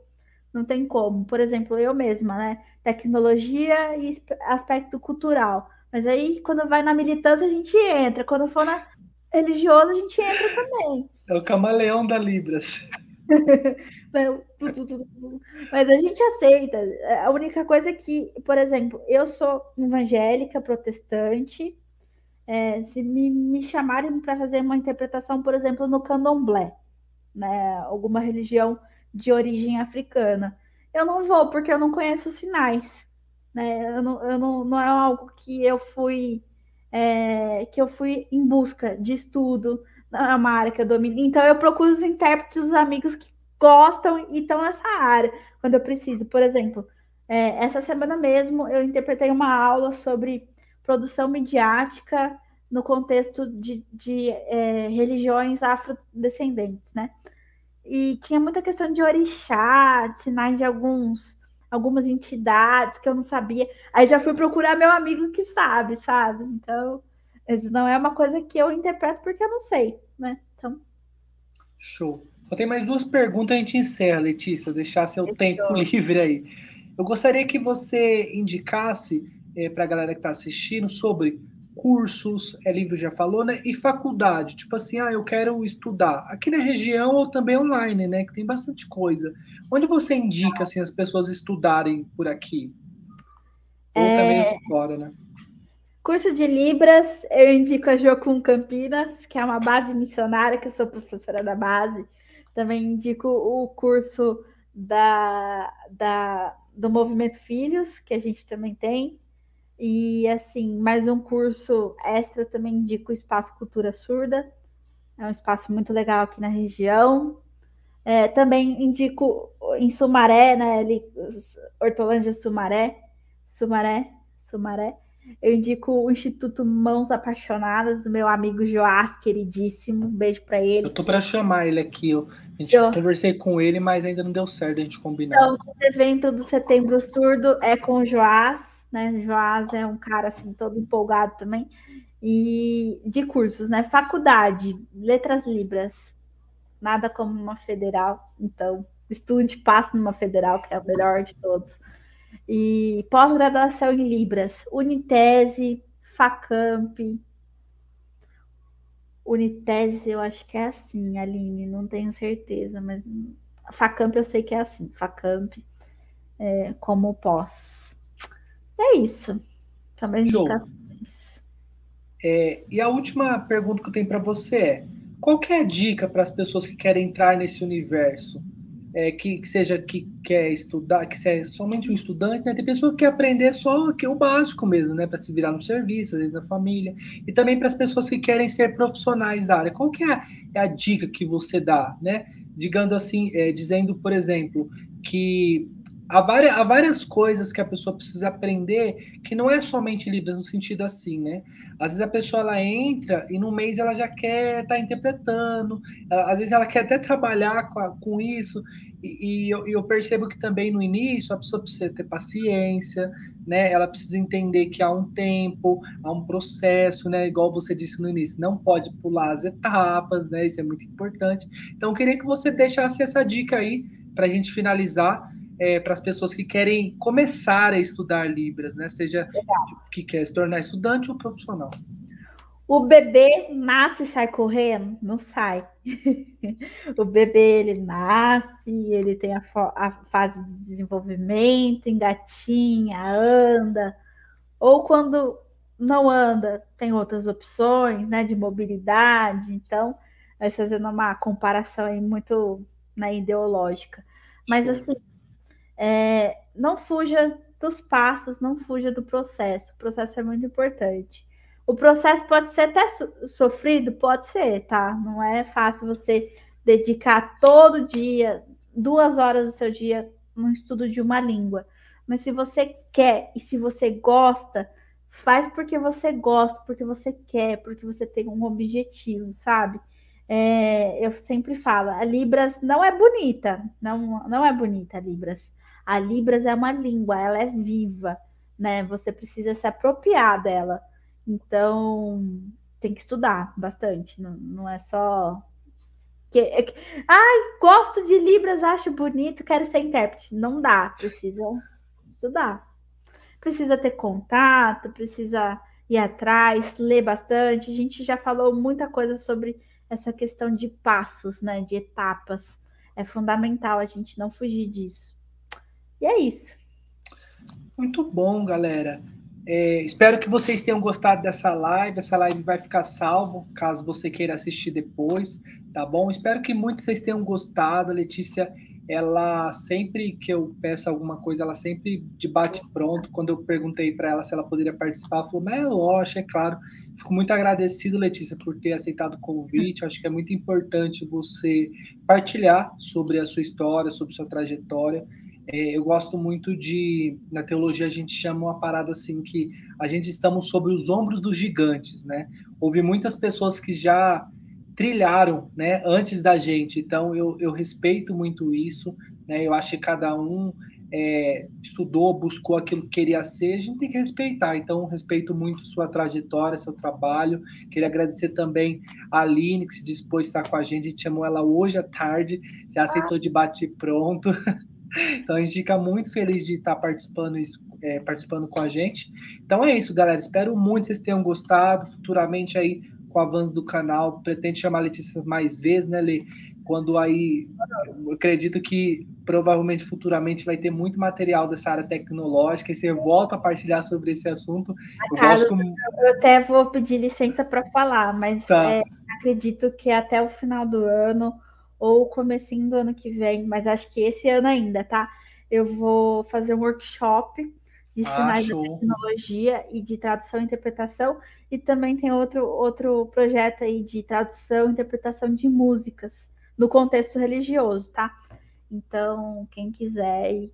não tem como. Por exemplo, eu mesma, né? Tecnologia e aspecto cultural. Mas aí, quando vai na militância, a gente entra. Quando for na religiosa, a gente entra também. É o camaleão da Libras. Mas a gente aceita. A única coisa é que, por exemplo, eu sou evangélica, protestante, é, se me, me chamarem para fazer uma interpretação, por exemplo, no candomblé, né, alguma religião de origem africana, eu não vou porque eu não conheço os sinais, né? Eu não, eu não, não é algo que eu fui é, que eu fui em busca de estudo, não é área que eu domino. Então eu procuro os intérpretes, os amigos que gostam e estão nessa área quando eu preciso. Por exemplo, é, essa semana mesmo eu interpretei uma aula sobre produção midiática no contexto de, de é, religiões afrodescendentes, né? E tinha muita questão de orixá, de sinais de alguns, algumas entidades que eu não sabia. Aí já fui procurar meu amigo que sabe, sabe? Então, isso não é uma coisa que eu interpreto porque eu não sei, né? Então. Show. Só tem mais duas perguntas a gente encerra, Letícia, deixar seu tempo livre aí. Eu gostaria que você indicasse é, para a galera que está assistindo sobre cursos, é livro já falou, né? E faculdade, tipo assim, ah, eu quero estudar aqui na região ou também online, né? Que tem bastante coisa. Onde você indica assim as pessoas estudarem por aqui? Ou é... também fora, né? Curso de Libras, eu indico a Jocum Campinas, que é uma base missionária, que eu sou professora da base. Também indico o curso da, da do Movimento Filhos, que a gente também tem. E assim, mais um curso extra também indico o Espaço Cultura Surda. É um espaço muito legal aqui na região. É, também indico em Sumaré, né? Ali, Hortolândia Sumaré, Sumaré, Sumaré. Eu indico o Instituto Mãos Apaixonadas, do meu amigo Joás, queridíssimo. Um beijo para ele. Eu tô para chamar ele aqui. Eu, a gente conversei com ele, mas ainda não deu certo a gente combinar. Então, o evento do Setembro Surdo é com o Joás, né? Joás é um cara assim todo empolgado também. E de cursos, né? Faculdade, Letras Libras. Nada como uma federal, então estude, passe numa federal, que é a melhor de todos e pós-graduação em Libras, Unitese, Facamp. Unitese, eu acho que é assim, Aline, não tenho certeza, mas Facamp eu sei que é assim, Facamp é, como pós. É isso. Também Show. É, e a última pergunta que eu tenho para você é: qual que é a dica para as pessoas que querem entrar nesse universo? é, que, que, seja que quer estudar, que seja somente um estudante, né? Tem pessoa que quer aprender só que o básico mesmo, né? Para se virar no serviço, às vezes na família, e também para as pessoas que querem ser profissionais da área. Qual que é a, é a dica que você dá, né? Digando assim, é, dizendo, por exemplo, que há várias, há várias coisas que a pessoa precisa aprender que não é somente Libras no sentido assim, né? Às vezes a pessoa ela entra e no mês ela já quer estar tá interpretando, ela, às vezes ela quer até trabalhar com, a, com isso, e, e eu, eu, percebo que também no início a pessoa precisa ter paciência, né? Ela precisa entender que há um tempo, há um processo, né? Igual você disse no início, não pode pular as etapas, né? Isso é muito importante. Então, eu queria que você deixasse essa dica aí para a gente finalizar é, para as pessoas que querem começar a estudar Libras, né? Seja que quer se tornar estudante ou profissional. O bebê nasce e sai correndo? Não sai. o bebê ele nasce, ele tem a, a, fase de desenvolvimento, engatinha, anda. Ou quando não anda, tem outras opções, né, de mobilidade. Então, vai fazendo uma comparação aí muito né, ideológica. Mas Sim. assim, é, não fuja dos passos, não fuja do processo. O processo é muito importante. O processo pode ser até sofrido, pode ser, tá? Não é fácil você dedicar todo dia, duas horas do seu dia, no estudo de uma língua. Mas se você quer e se você gosta, faz porque você gosta, porque você quer, porque você tem um objetivo, sabe? É, eu sempre falo, a Libras não é bonita, não, não é bonita Libras. A Libras é uma língua, ela é viva, né? Você precisa se apropriar dela. Então, tem que estudar bastante, não, não é só. Que, é que, Ai, gosto de Libras, acho bonito, quero ser intérprete. Não dá, precisa estudar. Precisa ter contato, precisa ir atrás, ler bastante. A gente já falou muita coisa sobre essa questão de passos, né? De etapas. É fundamental a gente não fugir disso. E é isso. Muito bom, galera. É, espero que vocês tenham gostado dessa live. Essa live vai ficar salvo, caso você queira assistir depois, tá bom? Espero que muitos vocês tenham gostado. A Letícia, ela sempre que eu peço alguma coisa, ela sempre debate pronto. Quando eu perguntei para ela se ela poderia participar, ela falou: "Mas é lógico, é claro". Fico muito agradecido, Letícia, por ter aceitado o convite. Acho que é muito importante você partilhar sobre a sua história, sobre sua trajetória. É, eu gosto muito de, na teologia a gente chama uma parada assim que a gente estamos sobre os ombros dos gigantes, né? Houve muitas pessoas que já trilharam, né, antes da gente. Então eu, eu respeito muito isso, né? Eu acho que cada um é, estudou, buscou aquilo que queria ser, a gente tem que respeitar. Então, respeito muito sua trajetória, seu trabalho. Queria agradecer também a Aline, que se dispôs a estar com a gente. A gente chamou ela hoje à tarde, já aceitou de bate pronto. Então a gente fica muito feliz de estar participando, é, participando com a gente. Então é isso, galera. Espero muito que vocês tenham gostado. Futuramente aí, com o avanço do canal, pretende chamar a Letícia mais vezes, né, Lê? Quando aí, acredito que provavelmente futuramente vai ter muito material dessa área tecnológica e você volta a partilhar sobre esse assunto. Eu, Carlos, gosto... eu até vou pedir licença para falar, mas tá. é, acredito que até o final do ano ou comecinho do ano que vem, mas acho que esse ano ainda, tá? eu vou fazer um workshop de ah, sinais de tecnologia e de tradução e interpretação, e também tem outro, outro projeto aí de tradução e interpretação de músicas no contexto religioso, tá? Então, quem quiser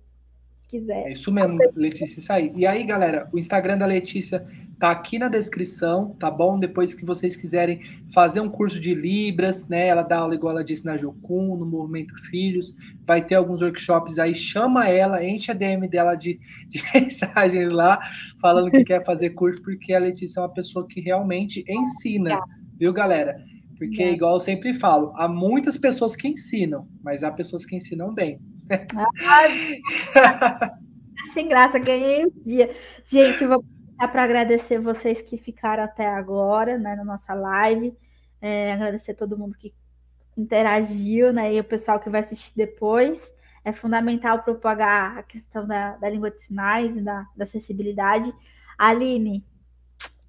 quiser. É isso mesmo, Letícia, aí. E aí, galera, o Instagram da Letícia tá aqui na descrição, tá bom? Depois que vocês quiserem fazer um curso de Libras, né? Ela dá aula, igual ela disse, na Jocum, no Movimento Filhos, vai ter alguns workshops aí, chama ela, enche a DM dela de, de mensagens lá, falando que quer fazer curso, porque a Letícia é uma pessoa que realmente ensina, viu, galera? Porque, igual eu sempre falo, há muitas pessoas que ensinam, mas há pessoas que ensinam bem. sem graça, ganhei o dia. Gente, vou começar para agradecer vocês que ficaram até agora né, na nossa live. É, agradecer todo mundo que interagiu, né? E o pessoal que vai assistir depois. É fundamental propagar a questão da, da língua de sinais e da, da acessibilidade. Aline,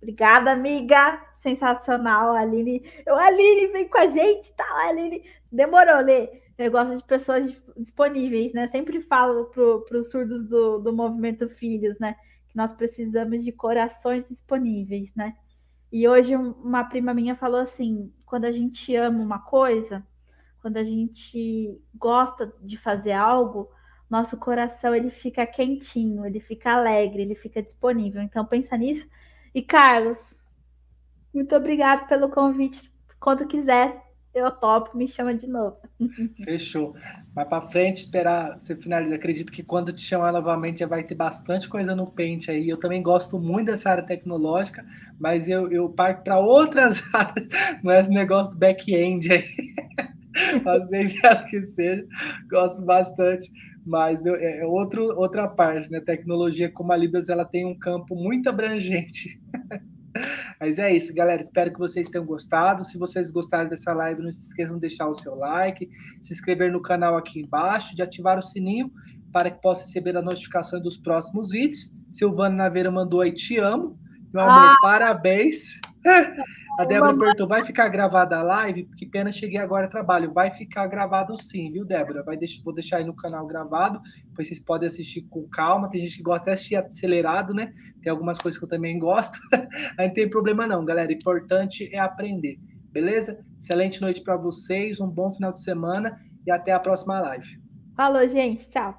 obrigada, amiga sensacional, Aline. Eu, Aline, vem com a gente, tá? Aline, demorou, Lê. Eu gosto de pessoas disponíveis, né? Sempre falo para os surdos do, do movimento Filhos, né? Que nós precisamos de corações disponíveis, né? E hoje uma prima minha falou assim: quando a gente ama uma coisa, quando a gente gosta de fazer algo, nosso coração ele fica quentinho, ele fica alegre, ele fica disponível. Então pensa nisso. E Carlos, muito obrigado pelo convite. Quando quiser, eu topo, me chama de novo. Fechou. Vai para frente, esperar você finalizar. Acredito que quando te chamar novamente já vai ter bastante coisa no pente aí. Eu também gosto muito dessa área tecnológica, mas eu, eu parto para outras áreas, não é esse negócio back-end aí. Vocês que seja, gosto bastante, mas eu, é, é outro, outra parte, né? Tecnologia como a Libras, ela tem um campo muito abrangente. Mas é isso, galera. Espero que vocês tenham gostado. Se vocês gostaram dessa live, não se esqueçam de deixar o seu like, se inscrever no canal aqui embaixo, de ativar o sininho para que possa receber a notificação dos próximos vídeos. Silvana Naveira mandou aí, te amo. Meu amor, ah. parabéns. A Débora perguntou: vai ficar gravada a live? Que pena, cheguei agora a trabalho. Vai ficar gravado sim, viu, Débora? Vai deixar, vou deixar aí no canal gravado, depois vocês podem assistir com calma. Tem gente que gosta de assistir acelerado, né? Tem algumas coisas que eu também gosto. Aí não tem problema, não, galera. O importante é aprender, beleza? Excelente noite para vocês, um bom final de semana e até a próxima live. Falou, gente. Tchau.